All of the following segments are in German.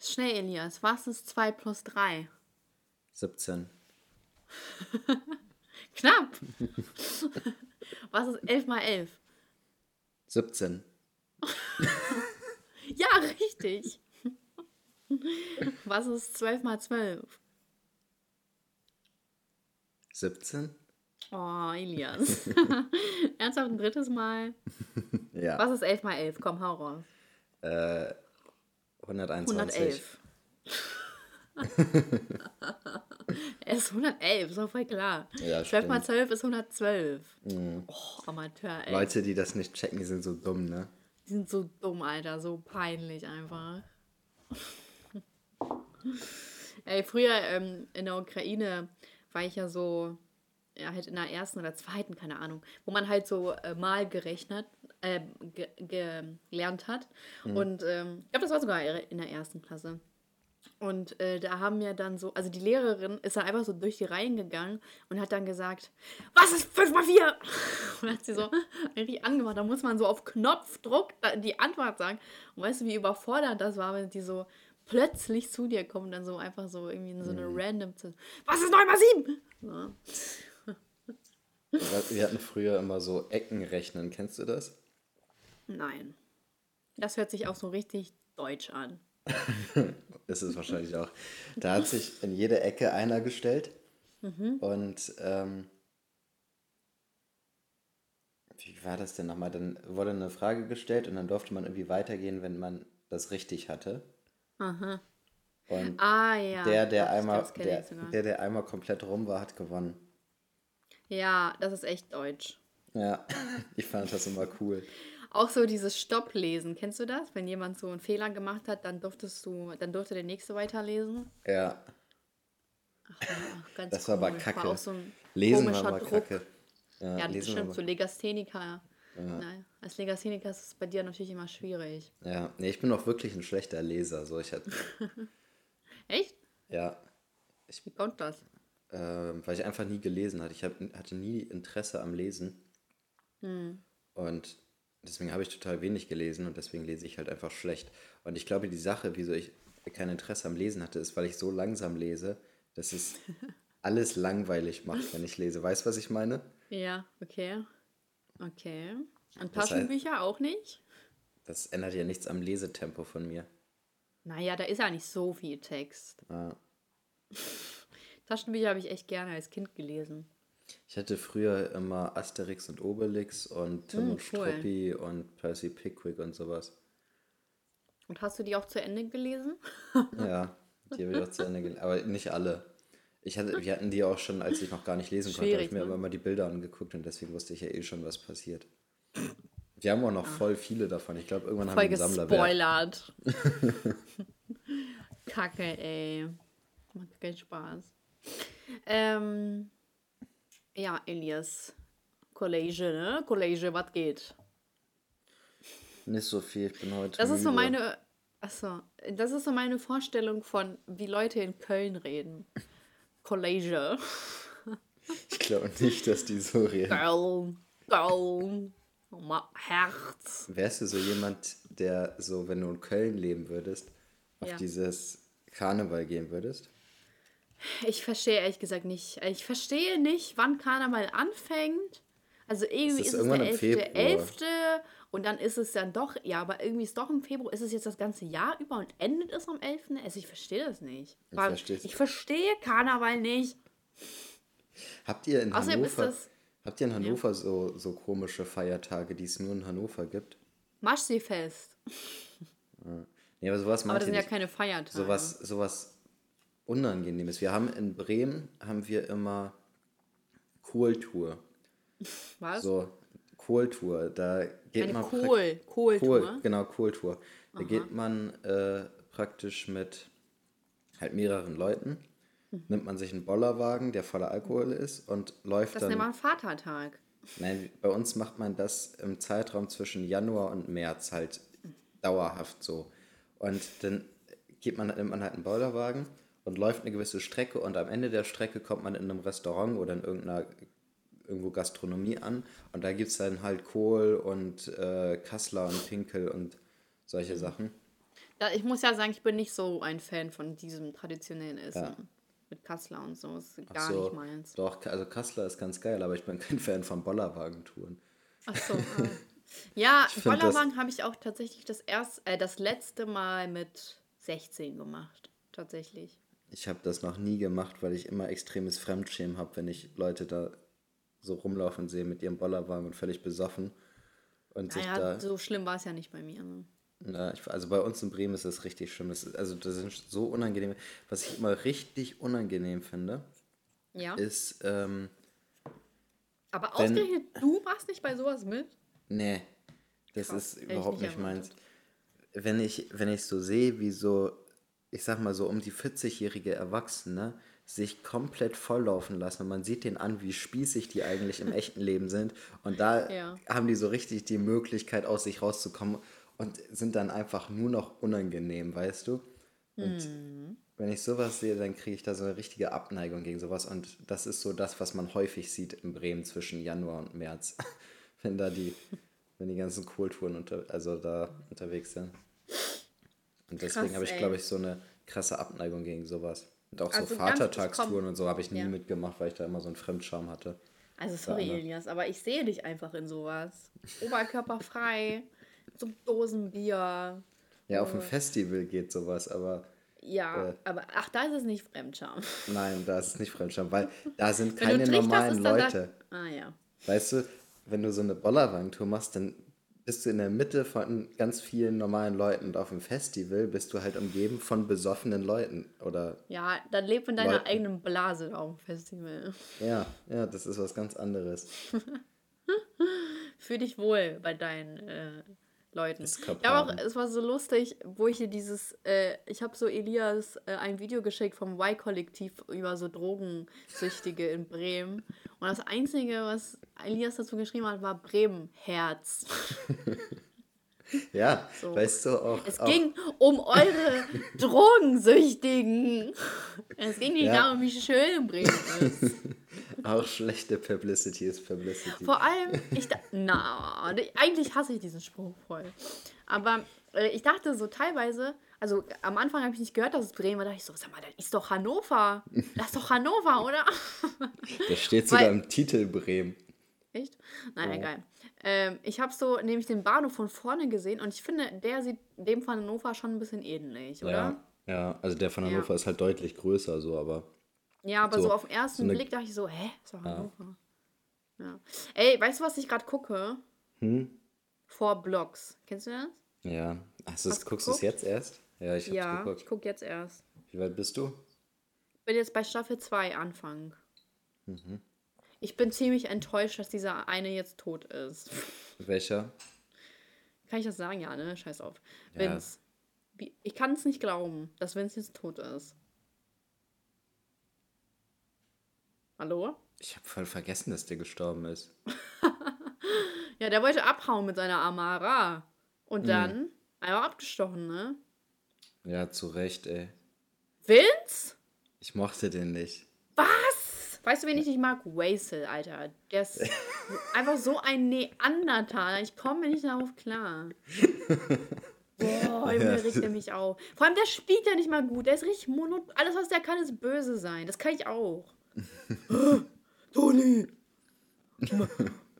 Schnell, Elias. Was ist 2 plus 3? 17. Knapp. Was ist 11 mal 11? 17. Ja, richtig. Was ist 12 mal 12? 17? Oh, Elias. Ernsthaft ein drittes Mal? Ja. Was ist 11 mal 11? Komm, hau raus. Äh, 121. 111. Es ist 111, ist doch voll klar. Ja, 12 mal stimmt. 12 ist 112. Oh, Amateur, ey. Leute, die das nicht checken, die sind so dumm, ne? Die sind so dumm, Alter. So peinlich einfach. Ey, früher ähm, in der Ukraine war ich ja so, ja, halt in der ersten oder zweiten, keine Ahnung, wo man halt so äh, mal gerechnet, äh, ge gelernt hat. Und ähm, ich glaube, das war sogar in der ersten Klasse. Und äh, da haben wir dann so, also die Lehrerin ist dann einfach so durch die Reihen gegangen und hat dann gesagt, was ist 5 mal 4? Und hat sie so richtig angemacht. Da muss man so auf Knopfdruck da- die Antwort sagen. Und weißt du, wie überfordert das war, wenn die so plötzlich zu dir kommen dann so einfach so irgendwie in so eine random Z Was ist 9 mal 7? So. Wir hatten früher immer so Eckenrechnen, kennst du das? Nein. Das hört sich auch so richtig deutsch an. Ist es wahrscheinlich auch. Da hat sich in jede Ecke einer gestellt und ähm, wie war das denn nochmal? Dann wurde eine Frage gestellt und dann durfte man irgendwie weitergehen, wenn man das richtig hatte. Und Ah ja. der, der ich einmal, das der, der, der einmal komplett rum war, hat gewonnen. Ja, das ist echt deutsch. Ja, ich fand das immer cool. Auch so dieses Stopplesen, kennst du das? Wenn jemand so einen Fehler gemacht hat, dann durftest du, dann durfte der nächste weiterlesen. Ja, Ach, ganz das war aber komisch. kacke. auch so Lesen war aber Druck. kacke. Ja, Ja, das war stimmt. So Legastheniker. Nein, als Legastheniker ist es bei dir natürlich immer schwierig. Ja, nee, ich bin auch wirklich ein schlechter Leser. So, ich hatte, Echt? ja, Wie kommt das? ähm, weil ich einfach nie gelesen hatte. Ich hab, hatte nie Interesse am Lesen. Hm. Und deswegen habe ich total wenig gelesen und deswegen lese ich halt einfach schlecht. Und ich glaube, die Sache, wieso ich kein Interesse am Lesen hatte, ist, weil ich so langsam lese, dass es alles langweilig macht, wenn ich lese. Weißt du, was ich meine? Ja, okay. Okay. Und Das heißt- Taschenbücher auch nicht? Das ändert ja nichts am Lesetempo von mir. Naja, da ist ja nicht so viel Text. Ja. Taschenbücher habe ich echt gerne als Kind gelesen. Ich hatte früher immer Asterix und Obelix und Tim Mm, und cool. Struppi und Percy Pickwick und sowas. Und hast du die auch zu Ende gelesen? Ja, die habe ich auch zu Ende gelesen. Aber nicht alle. Ich hatte, wir hatten die auch schon, als ich noch gar nicht lesen konnte, habe ich Schwierig, mir ne? immer mal die Bilder angeguckt und deswegen wusste ich ja eh schon, was passiert. Wir haben auch noch voll viele davon. Ich glaube, irgendwann Ah. Voll haben wir einen Sammlerwert. gespoilert. Kacke, ey. Macht keinen Spaß. Ähm, ja, Elias. College, ne? College, was geht? Nicht so viel, ich bin heute Das ist so meine. Achso, das ist so meine Vorstellung von, wie Leute in Köln reden. College. Ich glaube nicht, dass die so reden. Girl, girl. Herz. Wärst du so jemand, der so, wenn du in Köln leben würdest, auf Ja. dieses Karneval gehen würdest? Ich verstehe ehrlich gesagt nicht. Ich verstehe nicht, wann Karneval anfängt. Also irgendwie ist ist, es der im 11. Februar. 11. und dann ist es dann doch, ja, aber irgendwie ist doch im Februar, ist es jetzt das ganze Jahr über und endet es am 11. Also ich verstehe das nicht. Ich Weil versteh's. ich verstehe Karneval nicht. Habt ihr in Außerdem Hannover, habt ihr in Hannover so, so komische Feiertage, die es nur in Hannover gibt? Maschseefest. Nee, aber sowas Aber das sind ja nicht. keine Feiertage. sowas, sowas Unangenehmes. Wir haben in Bremen, haben wir immer Kohltour. Was? So, Kohltour. Da geht Eine man Kohl, Kohltour. Kohl, genau, Kohltour. Da geht man äh, praktisch mit halt mehreren Leuten, Mhm. nimmt man sich einen Bollerwagen, der voller Alkohol ist und läuft Das dann. nennt man Vatertag. Nein, bei uns macht man das im Zeitraum zwischen Januar und März halt dauerhaft so. Und dann geht man, nimmt man halt einen Bollerwagen und läuft eine gewisse Strecke und am Ende der Strecke kommt man in einem Restaurant oder in irgendeiner irgendwo Gastronomie an und da gibt es dann halt Kohl und äh, Kassler und Pinkel und solche Sachen. Ja, ich muss ja sagen, ich bin nicht so ein Fan von diesem traditionellen Essen. Mit Kassler und so. Das ist gar so, nicht meins. Doch, also Kassler ist ganz geil, aber ich bin kein Fan von Bollerwagentouren. Ach so. ah. Ja, Ich Bollerwagen habe ich auch tatsächlich das erst, äh, das letzte Mal mit 16 gemacht. Tatsächlich. Ich habe das noch nie gemacht, weil ich immer extremes Fremdschämen habe, wenn ich Leute da so rumlaufen sehe mit ihrem Bollerwagen und völlig besoffen. Und sich Naja, da. so schlimm war es ja nicht bei mir. Ne? Na, ich, also bei uns in Bremen ist das richtig schlimm. Das ist, also das sind so unangenehm. Was ich immer richtig unangenehm finde, Ja. ist, ähm, Aber wenn- ausgerechnet, du machst nicht bei sowas mit? nee, das Krass, ist überhaupt nicht meins. Wenn ich, wenn ich so sehe, wie so, ich sag mal so um die 40-jährige Erwachsene sich komplett volllaufen lassen und man sieht denen an, wie spießig die eigentlich im echten Leben sind und da Ja. haben die so richtig die Möglichkeit aus sich rauszukommen und sind dann einfach nur noch unangenehm, weißt du? Und Hm. wenn ich sowas sehe, dann kriege ich da so eine richtige Abneigung gegen sowas und das ist so das, was man häufig sieht in Bremen zwischen Januar und März, wenn da die, wenn die ganzen Kohltouren unter, also da unterwegs sind. Und deswegen habe ich, glaube ich, so eine krasse Abneigung gegen sowas. Und auch so Also ich Vatertagstouren und so habe ich nie ja. mitgemacht, weil ich da immer so einen Fremdscham hatte. Also sorry. Elias, aber ich sehe dich einfach in sowas. Oberkörperfrei, so Dosenbier. Ja, auf dem Festival geht sowas, aber Ja, Äh. aber ach, da ist es nicht Fremdscham. nein, da ist es nicht Fremdscham, weil da sind keine normalen ist dann da- Leute. Ah ja. Weißt du, wenn du so eine Bollerwagentour machst, dann bist du in der Mitte von ganz vielen normalen Leuten und auf dem Festival bist du halt umgeben von besoffenen Leuten. Oder Ja, dann leb in deiner Leuten. eigenen Blase auf dem Festival. ja, ja, das ist was ganz anderes. Fühl dich wohl bei deinen äh, Leuten. Ja, aber auch, es war so lustig, wo ich hier dieses, äh, ich habe so Elias äh, ein Video geschickt vom Y-Kollektiv über so Drogensüchtige in Bremen. Und das Einzige, was Elias dazu geschrieben hat, war Bremen-Herz. Ja, So. weißt du auch. Es auch ging um eure Drogensüchtigen. Es ging nicht Ja. darum, wie schön Bremen ist. Auch schlechte Publicity ist Publicity. Vor allem, ich da na, eigentlich hasse ich diesen Spruch voll. Aber äh, ich dachte so teilweise, also am Anfang habe ich nicht gehört, dass es Bremen war, da dachte ich so, sag mal, das ist doch Hannover. Das ist doch Hannover, oder? Das steht sogar Weil- im Titel Bremen. Echt? Naja, Ja. egal. Ähm, ich habe so nämlich den Bahnhof von vorne gesehen und ich finde, der sieht dem von Hannover schon ein bisschen ähnlich, oder? Ja, ja, also der von Ja. Hannover ist halt deutlich größer, so, aber. Ja, aber so, So- auf den ersten so eine- Blick dachte ich so, hä? Ist doch Hannover. Ja. Ey, weißt du, was ich gerade gucke? Hm? Vor Blocks. Kennst du das? Ja. Du's, Hast du guckst du es jetzt erst? Ja, ich hab's ja, ich geguckt. gucke jetzt erst. Wie weit bist du? bin jetzt bei Staffel 2 Anfang. Mhm. Ich bin ziemlich enttäuscht, dass dieser eine jetzt tot ist. Welcher? Kann ich das sagen? Ja, ne? Scheiß auf. Ja. Vince. Ich kann es nicht glauben, dass Vince jetzt tot ist. Hallo? Ich habe voll vergessen, dass der gestorben ist. Ja, der wollte abhauen mit seiner Amara. Und Mhm. dann einfach abgestochen, ne? Ja, zu Recht, ey. Vince? Ich mochte den nicht. Was? Weißt du, wen ich nicht mag? Wasel, Alter. Der ist einfach so ein Neandertaler. Ich komme nicht darauf klar. Boah, Junge, regt er mich auf. Vor allem, der spielt ja nicht mal gut. Der ist richtig mono. Alles, was der kann, ist böse sein. Das kann ich auch. Toni!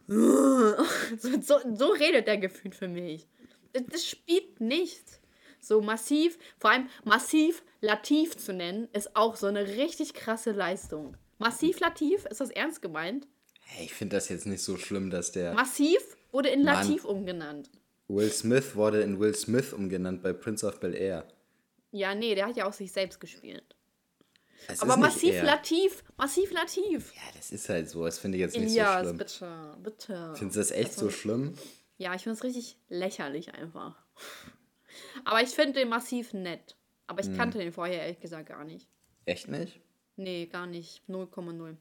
so, so, so redet der gefühlt für mich. Das, das spielt nicht. So massiv, vor allem massiv Lativ zu nennen, ist auch so eine richtig krasse Leistung. Massiv Lativ, ist das ernst gemeint? Hey, ich finde das jetzt nicht so schlimm, dass der. Massiv wurde in Mann. Lativ umgenannt. Will Smith wurde in Will Smith umgenannt bei Prince of Bel Air. Ja, nee, der hat ja auch sich selbst gespielt. Es Aber massiv er. Lativ, massiv Lativ. Ja, das ist halt so. Das finde ich jetzt nicht Elias, so schlimm. bitte, bitte. Findest du das echt so schlimm? Ja, ich finde es richtig lächerlich einfach. Aber ich finde den massiv nett. Aber Hm. ich kannte den vorher ehrlich gesagt gar nicht. Echt nicht? Nee, gar nicht. 0,0.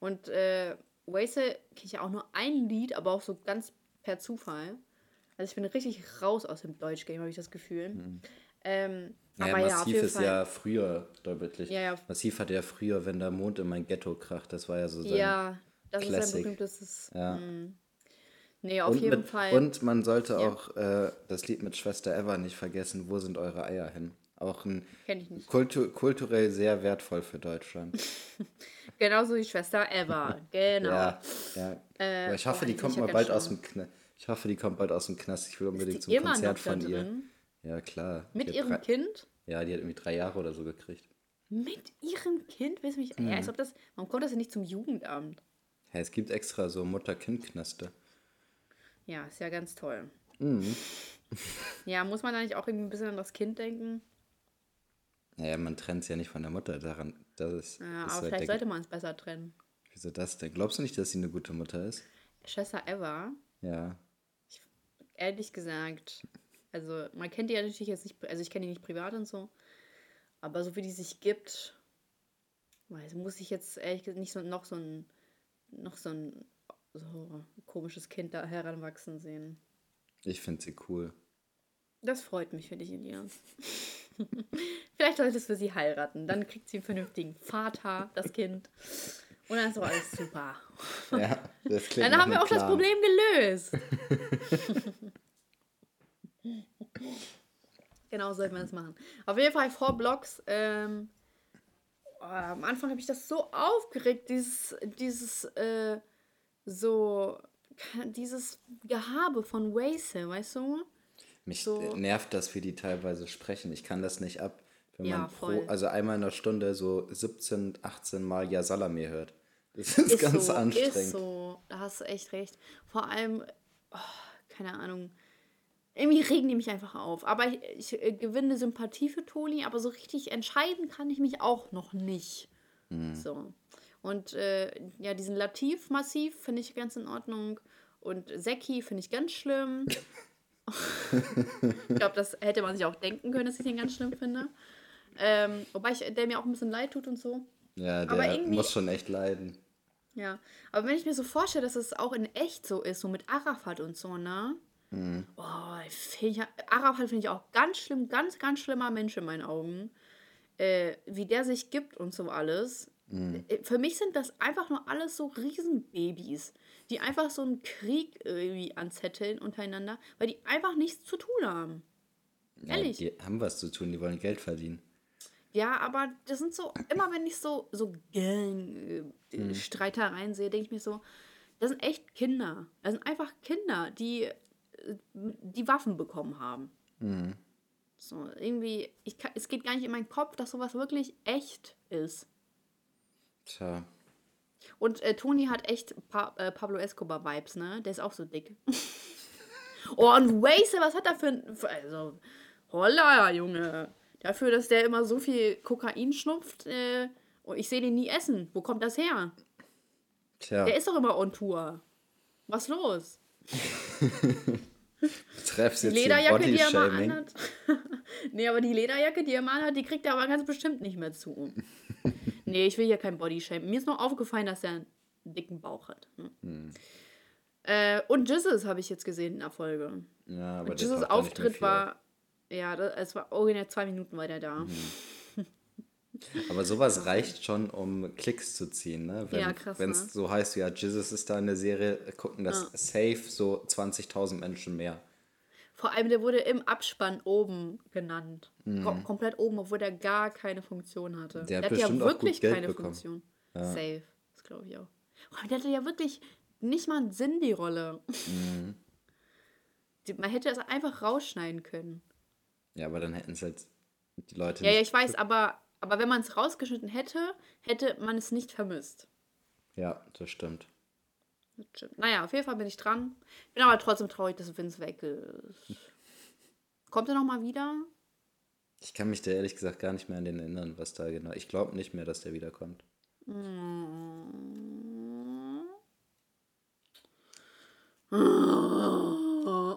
Und äh, Wasel kenne ich ja auch nur ein Lied, aber auch so ganz per Zufall. Also ich bin richtig raus aus dem Deutschgame, habe ich das Gefühl. Ähm, Naja, aber ja, auf Massiv jeden ist Fall. ja früher deutlich. Ja, ja. Massiv hatte ja früher, wenn der Mond in mein Ghetto kracht. Das war ja so sein. ja, das ist Classic. ein berühmtes. Ja. mm. Nee, auf und jeden mit, Fall. Und man sollte Ja. auch äh, das Lied mit Schwester Eva nicht vergessen, Wo sind eure Eier hin? Auch ein. Kultu kulturell sehr wertvoll für Deutschland. Genauso wie Schwester Eva. Genau. Ja, ja. Äh, ich hoffe, boah, die kommt mal ja bald ganz aus dem Knast. Ich hoffe, die kommt bald aus dem Knast. Ich will unbedingt Ist zum Konzert von ihr. Ja, klar. Mit ihrem drei- Kind? Ja, die hat irgendwie drei Jahre oder so gekriegt. Mit ihrem Kind? Willst du mich. Mhm. Ja, als ob das. Warum kommt das denn nicht zum Jugendamt? Hey, es gibt extra so Mutter-Kind-Knäste. Ja, ist ja ganz toll. Mhm. Ja, muss man da nicht auch irgendwie ein bisschen an das Kind denken? Naja, man trennt es ja nicht von der Mutter. Daran, das ist. Ja, ist aber halt vielleicht sollte man es besser trennen. Wieso das denn? Glaubst du nicht, dass sie eine gute Mutter ist? Schwester Eva, Ja. ehrlich gesagt, also man kennt die ja natürlich jetzt nicht, also ich kenne die nicht privat und so, aber so wie die sich gibt, weiß, muss ich jetzt ehrlich gesagt nicht so noch so ein noch so ein so komisches Kind da heranwachsen sehen. Ich finde sie cool. Das freut mich für dich, Elias. Vielleicht solltest du sie heiraten. Dann kriegt sie einen vernünftigen Vater, das Kind. Und dann ist doch alles super. Ja, das klingt Dann haben wir auch das Plan. Problem gelöst. genau so sollten wir das machen. Auf jeden Fall vor Blocks. Ähm, oh, am Anfang habe ich das so aufgeregt, dieses, dieses, äh, so, dieses Gehabe von Waze, weißt du? Mich so- nervt das, wie die teilweise sprechen. Ich kann das nicht ab, wenn Ja, man pro, also einmal in der Stunde so 17, 18 Mal Ja hört. Das ist, Ist ganz so, anstrengend. Ist so, da hast du echt recht. Vor allem, oh, keine Ahnung, irgendwie regen die mich einfach auf. Aber ich, ich äh, gewinne Sympathie für Toni, aber so richtig entscheiden kann ich mich auch noch nicht. Mhm. So. Und äh, ja, diesen Latif-Massiv finde ich ganz in Ordnung. Und Seki finde ich ganz schlimm. ich glaube, das hätte man sich auch denken können, dass ich den ganz schlimm finde. Ähm, wobei ich, der mir auch ein bisschen leid tut und so. Ja, der muss schon echt leiden. Ja, aber wenn ich mir so vorstelle, dass es auch in echt so ist, so mit Arafat und so, ne? Oh, find ich, Arafat finde ich auch ganz schlimm, ganz, ganz schlimmer Mensch in meinen Augen. Äh, wie der sich gibt und so alles. Äh, Für mich sind das einfach nur alles so Riesenbabys, die einfach so einen Krieg irgendwie anzetteln untereinander, weil die einfach nichts zu tun haben. Ehrlich. Ja, die haben was zu tun, die wollen Geld verdienen. Ja, aber das sind so, immer wenn ich so, so Gang-Streitereien sehe, denke ich mir so, das sind echt Kinder. Das sind einfach Kinder, die äh, die Waffen bekommen haben. So, irgendwie, ich es geht gar nicht in meinen Kopf, dass sowas wirklich echt ist. Tja, Und äh, Toni hat echt pa äh, Pablo Escobar-Vibes, ne? Der ist auch so dick. oh, und Waze, was hat er für ein. Also, holla, Junge. Dafür, dass der immer so viel Kokain schnupft, äh, und ich sehe den nie essen. Wo kommt das her? tja, Der ist doch immer on Tour. Was los? treffst Die jetzt hier Lederjacke, die er mal anhat. nee, aber die Lederjacke, die er mal anhat, die kriegt er aber ganz bestimmt nicht mehr zu. nee, ich will hier kein Bodyshaming. Mir ist nur aufgefallen, dass er einen dicken Bauch hat. Ne? Hm. Äh, und Jesus habe ich jetzt gesehen in der Folge. Ja, aber mehr Auftritt war. Ja, das, es war originär zwei Minuten war der da. Mhm. Aber sowas reicht schon, um Klicks zu ziehen, ne? Wenn Ja, krass, es ne? so heißt, ja, Jesus ist da in der Serie, gucken das safe so 20.000 Menschen mehr. Vor allem, der wurde im Abspann oben genannt. Kom komplett oben, obwohl der gar keine Funktion hatte. Mhm. Der hat ja wirklich keine bekommen. Funktion. Safe. Das glaube ich auch. Oh, der hatte ja wirklich nicht mal einen Sinn, die Rolle. Mhm. Man hätte es einfach rausschneiden können. Ja, aber dann hätten es halt die Leute Ja, ja, ich weiß, aber, aber wenn man es rausgeschnitten hätte, hätte man es nicht vermisst. Ja, das stimmt. Das stimmt. Naja, auf jeden Fall bin ich dran. Bin aber trotzdem traurig, dass Vince weg ist. Kommt er nochmal wieder? Ich kann mich da ehrlich gesagt gar nicht mehr an den erinnern, was da genau. Ich glaube nicht mehr, dass der wiederkommt.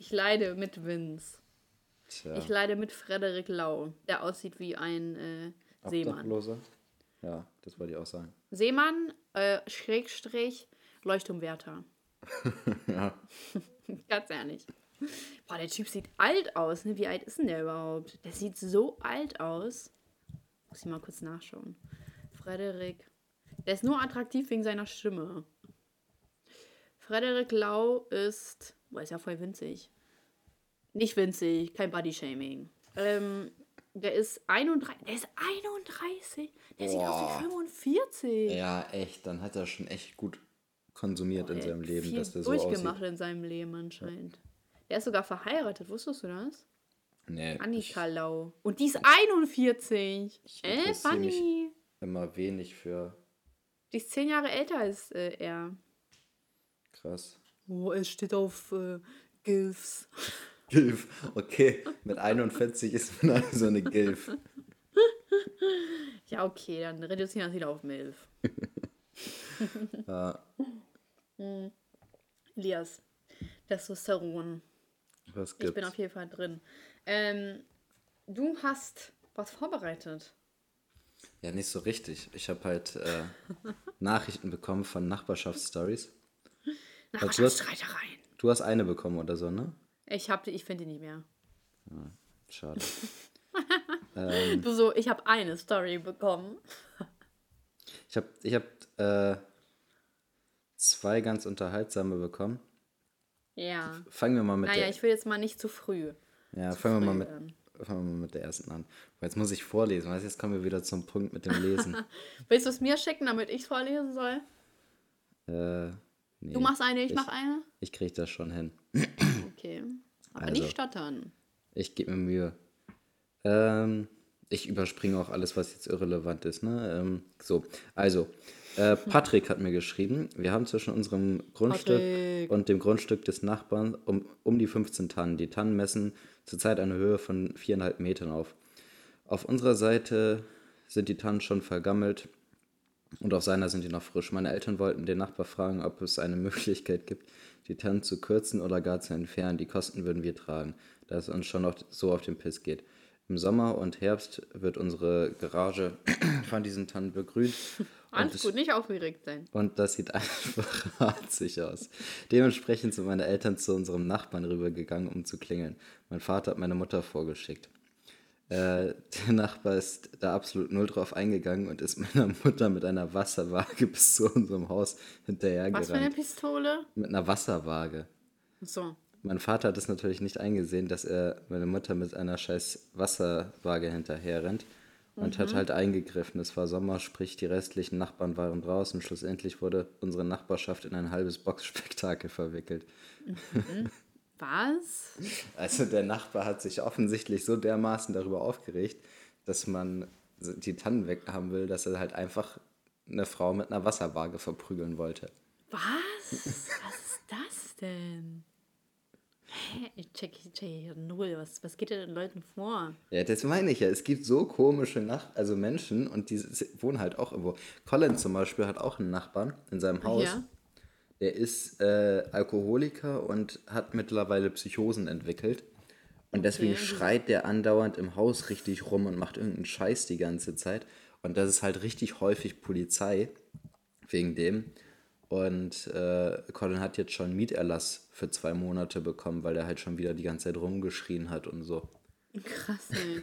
Ich leide mit Vince. Tja, Ich leide mit Frederik Lau, der aussieht wie ein äh, Seemann. Obdachlose? Ja, das wollte ich auch sagen. Seemann, äh, Schrägstrich, Leuchtturmwärter. ja. Ganz ehrlich. Boah, der Typ sieht alt aus. Ne? Wie alt ist denn der überhaupt? Der sieht so alt aus. Muss ich mal kurz nachschauen. Frederik. Der ist nur attraktiv wegen seiner Stimme. Frederik Lau ist, boah, ist ja voll winzig. Nicht winzig, kein Body-Shaming. Ähm, der ist 31, der ist 31, der sieht aus Boah. wie 45. Ja, echt. Dann hat er schon echt gut konsumiert in Der seinem Leben, dass der so durchgemacht aussieht. in seinem Leben anscheinend. Der ist sogar verheiratet, wusstest du das? Nee, Annika Lau. Und die ist 41. ich äh, Bunny. immer wenig für Die ist zehn Jahre älter als äh, er. krass. Oh, es steht auf äh, Gilfs. Gilf. Okay, mit 41 ist man also eine Gilf. Ja, okay, dann reduzieren wir es wieder auf Milf. Ja, Elias, Testosteron. was Ich bin gibt's? auf jeden Fall drin. Ähm, du hast was vorbereitet. Ja, nicht so richtig. Ich habe halt äh, Nachrichten bekommen von Nachbarschaftsstories. Nachbarschaftsstreitereien. Du hast eine bekommen oder so, ne? Ich hab die, ich finde die nicht mehr. Schade. Du so, ich habe eine Story bekommen. Ich habe ich hab, äh, zwei ganz unterhaltsame bekommen. Ja. Fangen wir mal mit Naja, der. ich will jetzt mal nicht zu früh. ja, fangen wir mal früh mit, fangen wir mal mit der ersten an. Jetzt muss ich vorlesen, weißt jetzt kommen wir wieder zum Punkt mit dem Lesen. Willst du es mir schicken, damit ich es vorlesen soll? äh, nee, Du machst eine, ich, ich mach eine? Ich krieg das schon hin. Okay. Aber Also. nicht stottern. Ich gebe mir Mühe. Ähm, ich überspringe auch alles, was jetzt irrelevant ist. Ne? Ähm, so, also, äh, Patrick hat mir geschrieben, wir haben zwischen unserem Grundstück Patrick. und dem Grundstück des Nachbarn um, um die 15 Tannen. Die Tannen messen zurzeit eine Höhe von viereinhalb Metern auf. Auf unserer Seite sind die Tannen schon vergammelt und auf seiner sind die noch frisch. Meine Eltern wollten den Nachbar fragen, ob es eine Möglichkeit gibt, die Tannen zu kürzen oder gar zu entfernen. Die Kosten würden wir tragen, da es uns schon noch so auf den Piss geht. Im Sommer und Herbst wird unsere Garage von diesen Tannen begrünt. Alles es- gut, nicht aufgeregt sein. und das sieht einfach ratzig aus. Dementsprechend sind meine Eltern zu unserem Nachbarn rübergegangen, um zu klingeln. Mein Vater hat meine Mutter vorgeschickt. Äh, der Nachbar ist da absolut null drauf eingegangen und ist meiner Mutter mit einer Wasserwaage bis zu unserem Haus Was für eine. Pistole? Mit einer Wasserwaage. So. Mein Vater hat es natürlich nicht eingesehen, dass er meine Mutter mit einer scheiß Wasserwaage hinterher rennt und hat halt eingegriffen. Es war Sommer, sprich die restlichen Nachbarn waren draußen. Schlussendlich wurde unsere Nachbarschaft in ein halbes Boxspektakel verwickelt. Was? Also der Nachbar hat sich offensichtlich so dermaßen darüber aufgeregt, dass man die Tannen weghaben will, dass er halt einfach eine Frau mit einer Wasserwaage verprügeln wollte. Was? Was ist das denn? Hä? Ich check, ich check hier null. Was, was geht denn den Leuten vor? Ja, das meine ich ja. Es gibt so komische Nach also Menschen und die wohnen halt auch irgendwo. Colin zum Beispiel hat auch einen Nachbarn in seinem Haus. Ja. Der ist äh, Alkoholiker und hat mittlerweile Psychosen entwickelt. Und deswegen Okay. schreit der andauernd im Haus richtig rum und macht irgendeinen Scheiß die ganze Zeit. Und das ist halt richtig häufig Polizei wegen dem. Und äh, Colin hat jetzt schon Mieterlass für zwei Monate bekommen, weil er halt schon wieder die ganze Zeit rumgeschrien hat und so. Krass, ey.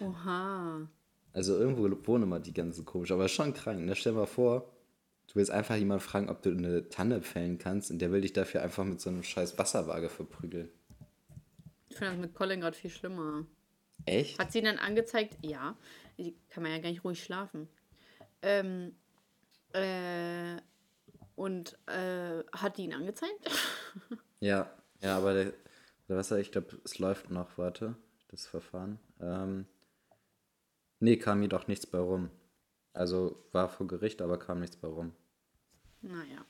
Oha. Also irgendwo wohnen immer die ganzen komisch, aber schon krank. Ne? Stell dir mal vor, du willst einfach jemanden fragen, ob du eine Tanne fällen kannst und der will dich dafür einfach mit so einem scheiß Wasserwaage verprügeln. Ich finde das mit Colin gerade viel schlimmer. Echt? Hat sie dann angezeigt? Ja. Die kann man ja gar nicht ruhig schlafen. Ähm, äh, und äh, hat die ihn angezeigt? Ja, ja, aber der, der Wasser, ich glaube, es läuft noch, warte, das Verfahren. Ähm, nee, kam jedoch nichts bei rum. Also war vor Gericht, aber kam nichts bei rum. Naja.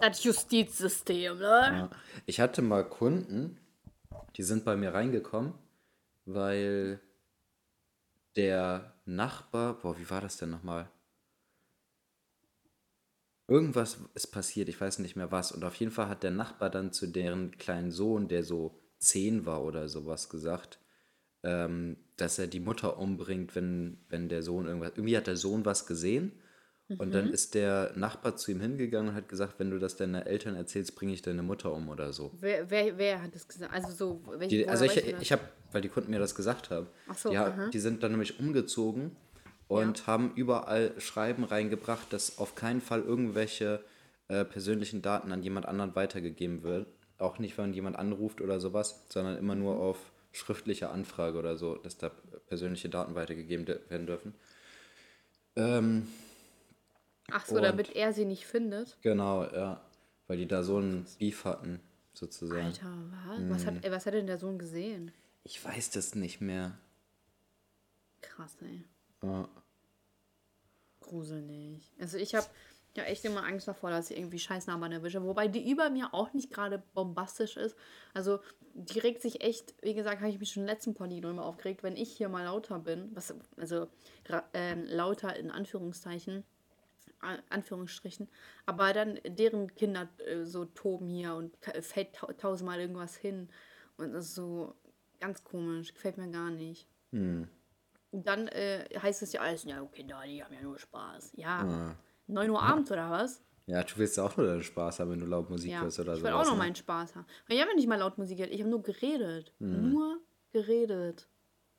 Das Justizsystem, ne? Ja. Ich hatte mal Kunden, die sind bei mir reingekommen, weil der Nachbar, boah, wie war das denn nochmal? Irgendwas ist passiert, ich weiß nicht mehr was. Und auf jeden Fall hat der Nachbar dann zu deren kleinen Sohn, der so zehn war oder sowas, gesagt, ähm, dass er die Mutter umbringt, wenn, wenn der Sohn irgendwas. Irgendwie hat der Sohn was gesehen. Und dann ist der Nachbar zu ihm hingegangen und hat gesagt, wenn du das deinen Eltern erzählst, bringe ich deine Mutter um oder so. Wer, wer, wer hat das gesagt? Also so, welche, Die, also ich, ich habe, weil die Kunden mir das gesagt haben, Ach so, die, aha. die sind dann nämlich umgezogen und haben überall Schreiben reingebracht, dass auf keinen Fall irgendwelche äh, persönlichen Daten an jemand anderen weitergegeben wird. Auch nicht, wenn jemand anruft oder sowas, sondern immer nur auf schriftliche Anfrage oder so, dass da persönliche Daten weitergegeben werden dürfen. Ähm, Ach so, damit er sie nicht findet. Genau, ja. Weil die da so einen Beef hatten, sozusagen. Alter, was? Mhm. Was, hat, ey, was hat denn der Sohn gesehen? Ich weiß das nicht mehr. Krass, ey. Ja. Gruselig. Also ich habe ja echt immer Angst davor, dass ich irgendwie Scheißnachbarn erwische. Wobei die über mir auch nicht gerade bombastisch ist. Also die regt sich echt, wie gesagt, habe ich mich schon im letzten Pony immer aufgeregt, wenn ich hier mal lauter bin. Was, also äh, lauter in Anführungszeichen. Anführungsstrichen. Aber dann deren Kinder äh, so toben hier und fällt ta tausendmal irgendwas hin. Und das ist so ganz komisch. Gefällt mir gar nicht. Hm. Und dann äh, heißt es ja alles, ja, Kinder, die haben ja nur Spaß. Ja. ja. 9 Uhr abends oder was? Ja, du willst auch nur deinen Spaß haben, wenn du laut Musik ja, hörst oder so. Ich will auch noch ne? meinen Spaß haben. ich habe nicht mal laut Musik gehört, ich habe nur geredet. Hm. Nur geredet.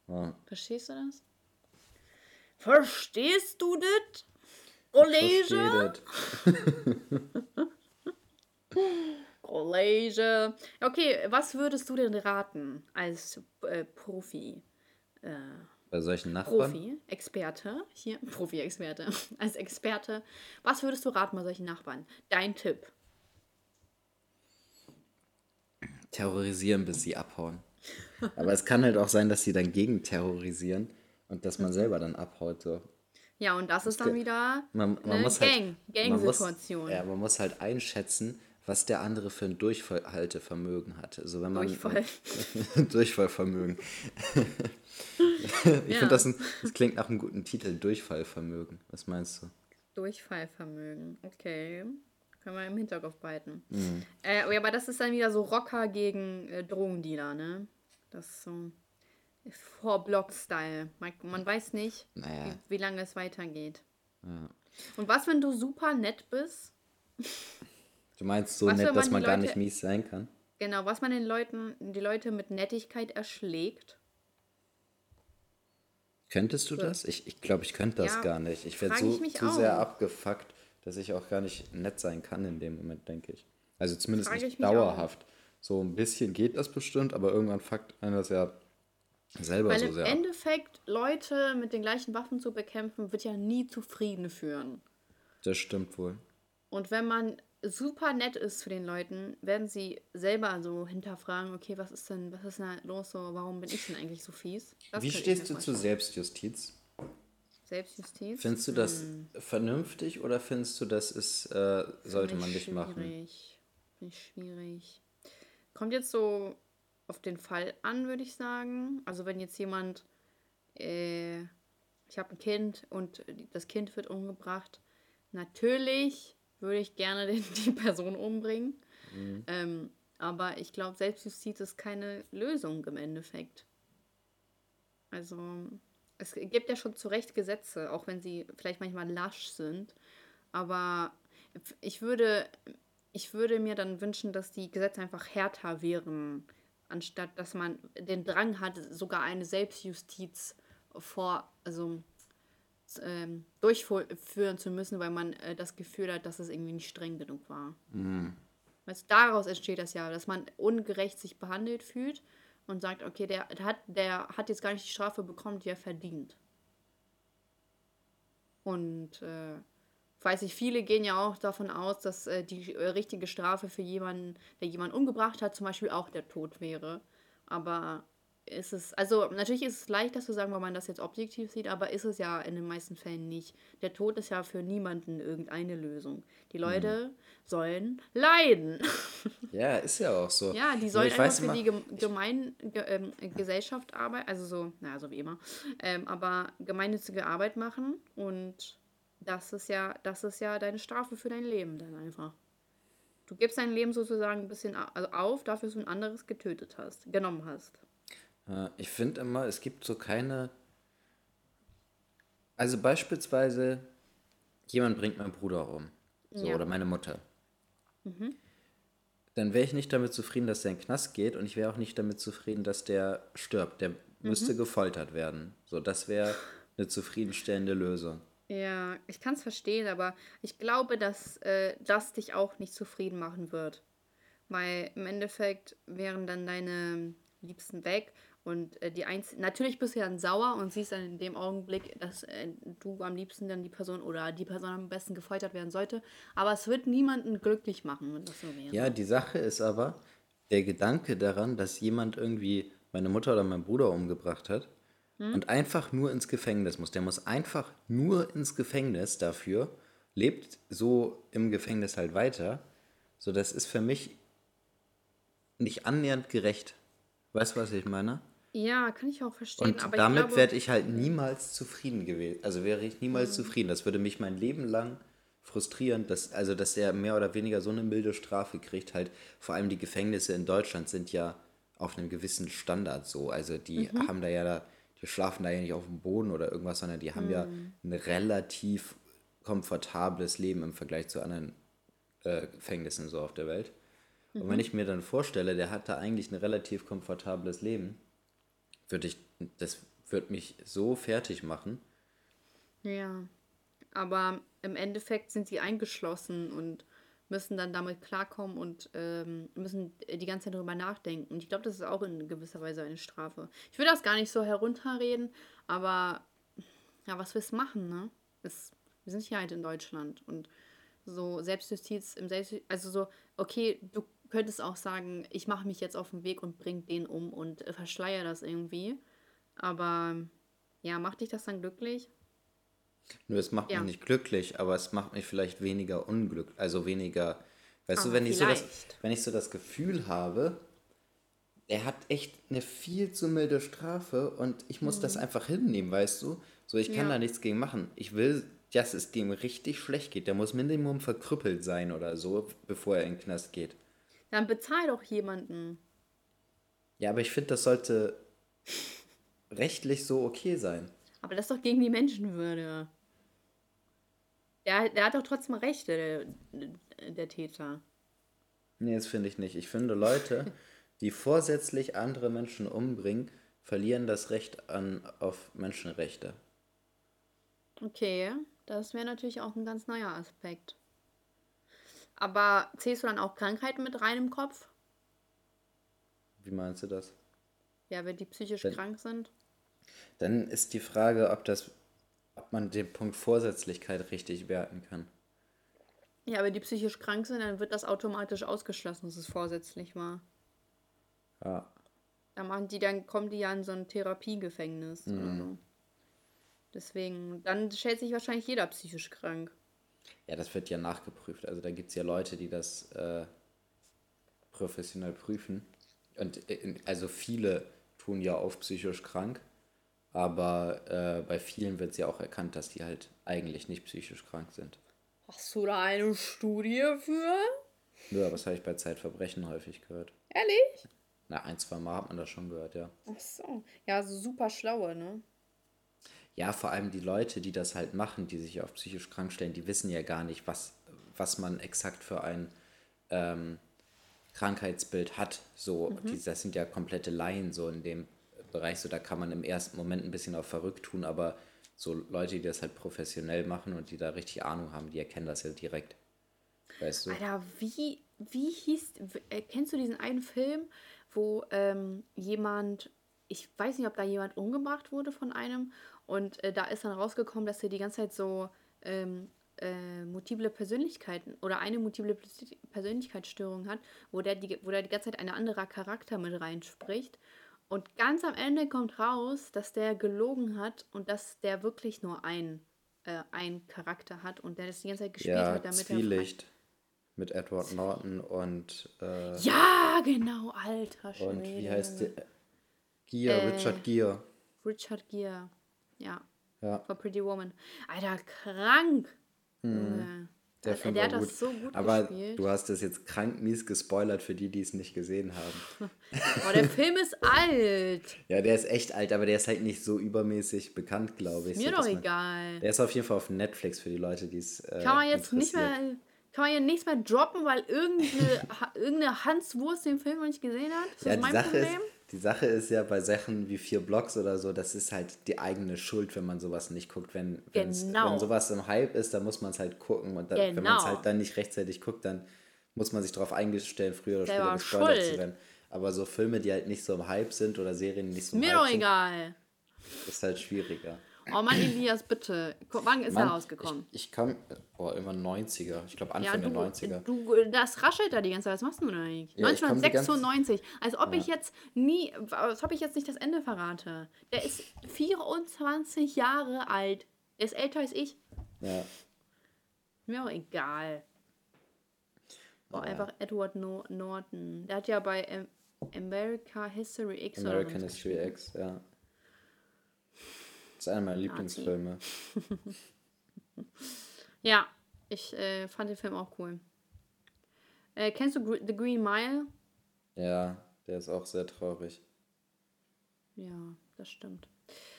Ja. Verstehst du das? Verstehst du das? Kollege? Kollege. Okay, was würdest du denn raten als äh, Profi? Äh, bei solchen Nachbarn? Profi, Experte, hier, Profi-Experte, als Experte, was würdest du raten bei solchen Nachbarn? Dein Tipp? Terrorisieren, bis sie abhauen. Aber es kann halt auch sein, dass sie dann gegen terrorisieren und dass man selber dann abhaut. So. Ja, und das ist dann wieder man, man eine muss Gang, halt, Gang-Situation. Ja, man muss halt einschätzen, was der andere für ein Durchhaltevermögen hat. Also wenn man Durchfall. Durchfallvermögen. ich ja. finde, das, das klingt nach einem guten Titel, Durchfallvermögen. Was meinst du? Durchfallvermögen, okay. Können wir im Hinterkopf behalten. Mhm. Äh, aber das ist dann wieder so Rocker gegen äh, Drogendealer, ne? Das ist so Vorblock-Style. Man, man, weiß nicht, naja. wie, wie, lange es weitergeht. Ja. Und was, wenn du super nett bist? Du meinst so was, nett, dass man Leute, gar nicht mies sein kann? Genau, was man den Leuten, die Leute mit Nettigkeit erschlägt. Könntest du so. das? Ich glaube, ich, glaub, ich könnte das ja, gar nicht. Ich werde so zu sehr abgefuckt, dass ich auch gar nicht nett sein kann in dem Moment, denke ich. Also zumindest frag nicht dauerhaft. So ein bisschen geht das bestimmt, aber irgendwann fuckt einer das ja selber Weil so sehr. Im Endeffekt, Leute mit den gleichen Waffen zu bekämpfen, wird ja nie zu Frieden führen. Das stimmt wohl. Und wenn man super nett ist zu den Leuten, werden sie selber so hinterfragen, okay, was ist denn, was ist denn los so, warum bin ich denn eigentlich so fies? Das Wie stehst du zu Selbstjustiz? Selbstjustiz? Findest du das hm. vernünftig oder findest du, das ist, äh, sollte man nicht machen? Schwierig. Finde ich schwierig. Kommt jetzt so auf den Fall an, würde ich sagen. Also wenn jetzt jemand, äh, ich habe ein Kind und das Kind wird umgebracht, natürlich würde ich gerne den, die Person umbringen. Mhm. Ähm, aber ich glaube, Selbstjustiz ist keine Lösung im Endeffekt. Also es gibt ja schon zu Recht Gesetze, auch wenn sie vielleicht manchmal lasch sind. Aber ich würde, ich würde mir dann wünschen, dass die Gesetze einfach härter wären, anstatt dass man den Drang hat, sogar eine Selbstjustiz vor, also ähm, durchführen zu müssen, weil man äh, das Gefühl hat, dass es irgendwie nicht streng genug war. Mhm. Weißt, daraus entsteht das ja, dass man ungerecht sich behandelt fühlt und sagt, okay, der, der, hat, der hat jetzt gar nicht die Strafe bekommen, die er verdient. Und äh, weiß ich, viele gehen ja auch davon aus, dass äh, die äh, richtige Strafe für jemanden, der jemanden umgebracht hat, zum Beispiel auch der Tod wäre. Aber ist es, also natürlich ist es leichter zu sagen, weil man das jetzt objektiv sieht, aber ist es ja in den meisten Fällen nicht. Der Tod ist ja für niemanden irgendeine Lösung. Die Leute mhm. sollen leiden. Ja, ist ja auch so. Ja, die sollen einfach für immer, die Gemein Ge ähm, Gesellschaft arbeiten, also so, naja, so wie immer, ähm, aber gemeinnützige Arbeit machen und das ist ja, das ist ja deine Strafe für dein Leben dann einfach. Du gibst dein Leben sozusagen ein bisschen also auf, dafür, dass du ein anderes getötet hast, genommen hast. Ich finde immer, es gibt so keine. Also beispielsweise, jemand bringt meinen Bruder um. So, ja. Oder meine Mutter. Mhm. Dann wäre ich nicht damit zufrieden, dass der in den Knast geht und ich wäre auch nicht damit zufrieden, dass der stirbt. Der mhm. müsste gefoltert werden. So, das wäre eine zufriedenstellende Lösung. Ja, ich kann es verstehen, aber ich glaube, dass äh, das dich auch nicht zufrieden machen wird. Weil im Endeffekt wären dann deine Liebsten weg und äh, die Einz natürlich bist du dann sauer und siehst dann in dem Augenblick, dass äh, du am liebsten dann die Person oder die Person am besten gefoltert werden sollte. Aber es wird niemanden glücklich machen, wenn das so wäre. Ja, die Sache ist aber, der Gedanke daran, dass jemand irgendwie meine Mutter oder meinen Bruder umgebracht hat und einfach nur ins Gefängnis muss. Der muss einfach nur ins Gefängnis dafür, lebt so im Gefängnis halt weiter. So, das ist für mich nicht annähernd gerecht. Weißt du, was ich meine? Ja, kann ich auch verstehen. Und aber damit werde ich halt niemals zufrieden gewesen. Also wäre ich niemals Mhm. zufrieden. Das würde mich mein Leben lang frustrieren, dass, also dass er mehr oder weniger so eine milde Strafe kriegt. Halt, vor allem die Gefängnisse in Deutschland sind ja auf einem gewissen Standard so. Also die Mhm. haben da ja da, die schlafen da ja nicht auf dem Boden oder irgendwas, sondern die haben ja Mhm. ein relativ komfortables Leben im Vergleich zu anderen äh, Gefängnissen so auf der Welt. Und Mhm. wenn ich mir dann vorstelle, der hat da eigentlich ein relativ komfortables Leben, würde ich, das würde mich so fertig machen. Ja, aber im Endeffekt sind sie eingeschlossen und müssen dann damit klarkommen und ähm, müssen die ganze Zeit darüber nachdenken. Und ich glaube, das ist auch in gewisser Weise eine Strafe. Ich will das gar nicht so herunterreden, aber ja, was willst du machen, ne? Es, wir sind hier halt in Deutschland und so Selbstjustiz im Selbst also so, okay, du könntest auch sagen, ich mache mich jetzt auf den Weg und bring den um und äh, verschleier das irgendwie. Aber ja, macht dich das dann glücklich? Nur es macht Ja. mich nicht glücklich, aber es macht mich vielleicht weniger unglücklich. Also weniger, weißt du, Aber wenn ich, so das, wenn ich so das Gefühl habe, er hat echt eine viel zu milde Strafe und ich muss das einfach hinnehmen, weißt du? So, ich kann Mhm. Ja. da nichts gegen machen. Ich will, dass es dem richtig schlecht geht. Der muss Minimum verkrüppelt sein oder so, bevor er in den Knast geht. Dann bezahl doch jemanden. Ja, aber ich finde, das sollte rechtlich so okay sein. Aber das ist doch gegen die Menschenwürde. Der, der hat doch trotzdem Rechte, der, der Täter. Nee, das finde ich nicht. Ich finde, Leute, die vorsätzlich andere Menschen umbringen, verlieren das Recht an, auf Menschenrechte. Okay, das wäre natürlich auch ein ganz neuer Aspekt. Aber zählst du dann auch Krankheiten mit rein im Kopf? Wie meinst du das? Ja, wenn die psychisch Wenn- krank sind? Dann ist die Frage, ob, das, ob man den Punkt Vorsätzlichkeit richtig werten kann. Ja, wenn die psychisch krank sind, dann wird das automatisch ausgeschlossen, dass es vorsätzlich war. Ja. Da machen die, dann kommen die ja in so ein Therapiegefängnis oder so. Deswegen, dann stellt sich wahrscheinlich jeder psychisch krank. Ja, das wird ja nachgeprüft. Also da gibt es ja Leute, die das äh, professionell prüfen. Und äh, also viele tun ja auf psychisch krank, aber äh, bei vielen wird es ja auch erkannt, dass die halt eigentlich nicht psychisch krank sind. Hast du da eine Studie für? Ja, was habe ich bei Zeitverbrechen häufig gehört. Ehrlich? Na, ein, zwei Mal hat man das schon gehört, ja. Ach so. Ja, so super schlaue, ne? Ja, vor allem die Leute, die das halt machen, die sich auf psychisch krank stellen, die wissen ja gar nicht, was, was man exakt für ein ähm, Krankheitsbild hat. So, die, das sind ja komplette Laien so in dem Bereich. So, da kann man im ersten Moment ein bisschen auf verrückt tun, aber so Leute, die das halt professionell machen und die da richtig Ahnung haben, die erkennen das ja direkt. Weißt du? Alter, wie, wie hieß, äh, kennst du diesen einen Film, wo ähm, jemand, ich weiß nicht, ob da jemand umgebracht wurde von einem und äh, da ist dann rausgekommen, dass er die ganze Zeit so ähm, äh, multiple Persönlichkeiten oder eine multiple Persön- Persönlichkeitsstörung hat, wo der, die, wo der die ganze Zeit ein anderer Charakter mit reinspricht. Und ganz am Ende kommt raus, dass der gelogen hat und dass der wirklich nur ein, äh, ein Charakter hat und der das die ganze Zeit gespielt ja, hat, damit er Zwielicht mit Edward Norton und, äh, Ja, genau, alter Schwede. und wie heißt der? Gier, Äh, Richard Gier. Richard Gere. Ja, Ja. von Pretty Woman. Alter, krank. Junge. Der, Also, Film der war hat gut. das so gut Aber gespielt. du hast das jetzt krank mies gespoilert für die, die es nicht gesehen haben. Oh, der Film ist alt. Ja, der ist echt alt, aber der ist halt nicht so übermäßig bekannt, glaube ich. Mir so, doch man- egal. Der ist auf jeden Fall auf Netflix für die Leute, die es. Äh, Kann man jetzt nicht mehr. Kann man hier nichts mehr droppen, weil irgendeine, irgendeine Hans Wurst den Film noch nicht gesehen hat? Ist das Ja, die mein Sache Problem? ist, die Sache ist ja bei Sachen wie vier Blocks oder so, das ist halt die eigene Schuld, wenn man sowas nicht guckt. Wenn, genau. wenn sowas im Hype ist, dann muss man es halt gucken. Und dann, genau. wenn man es halt dann nicht rechtzeitig guckt, dann muss man sich darauf einstellen, früher oder später gespoilert zu werden. Aber so Filme, die halt nicht so im Hype sind oder Serien, die nicht so im Mir Hype doch egal. ist halt schwieriger. Oh Mann, Elias, bitte. Wann ist Mann, er rausgekommen? Ich, ich kam, oh, immer 90er. Ich glaube Anfang ja, du, der 90er. Du, das raschelt da die ganze Zeit. Was machst du denn eigentlich? Ja, 1996. Als ob ja. ich jetzt nie, als ob ich jetzt nicht das Ende verrate. Der ist 24 Jahre alt. Der ist älter als ich. Ja. Mir auch egal. Ja. einfach Edward no Norton. Der hat ja bei America History X American History X, ja. Das ist einer meiner Lieblingsfilme. ja, ich äh, fand den Film auch cool. Äh, kennst du The Green Mile? Ja, der ist auch sehr traurig. Ja, das stimmt.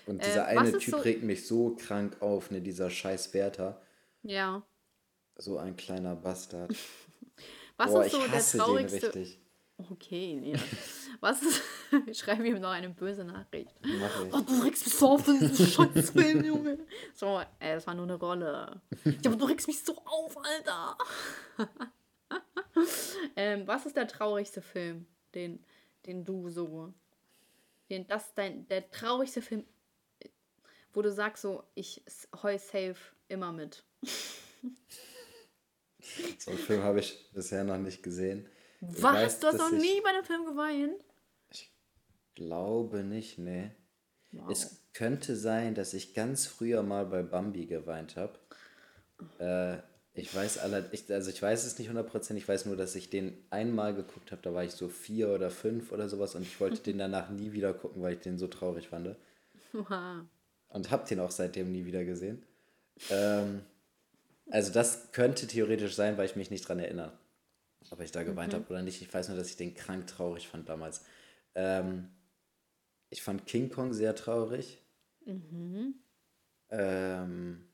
Und dieser äh, eine Typ so regt mich so krank auf, ne, dieser scheiß Wärter. Ja. So ein kleiner Bastard. was Boah, ist so der traurigste? Okay, nee. Was ist. Ich schreibe ihm noch eine böse Nachricht. Mach ich. Oh, du regst mich so auf, das ist ein Scheißfilm, Junge. So, ey, das war nur eine Rolle. Ja, aber du regst mich so auf, Alter. ähm, was ist der traurigste Film, den, den du so. Den, das dein, der traurigste Film, wo du sagst, so, ich heul safe immer mit. so einen Film habe ich bisher noch nicht gesehen. Was? Weiß, du hast noch nie bei einem Film geweint? Ich glaube nicht, nee. Wow. Es könnte sein, dass ich ganz früher mal bei Bambi geweint habe. Äh, ich weiß alle, ich, also ich weiß es nicht hundertprozentig, ich weiß nur, dass ich den einmal geguckt habe, da war ich so vier oder fünf oder sowas und ich wollte den danach nie wieder gucken, weil ich den so traurig fand. Wow. Und hab den auch seitdem nie wieder gesehen. Ähm, also das könnte theoretisch sein, weil ich mich nicht dran erinnere ob ich da geweint mhm. habe oder nicht. Ich weiß nur, dass ich den krank traurig fand damals. Ähm, ich fand King Kong sehr traurig. Mhm. Ähm,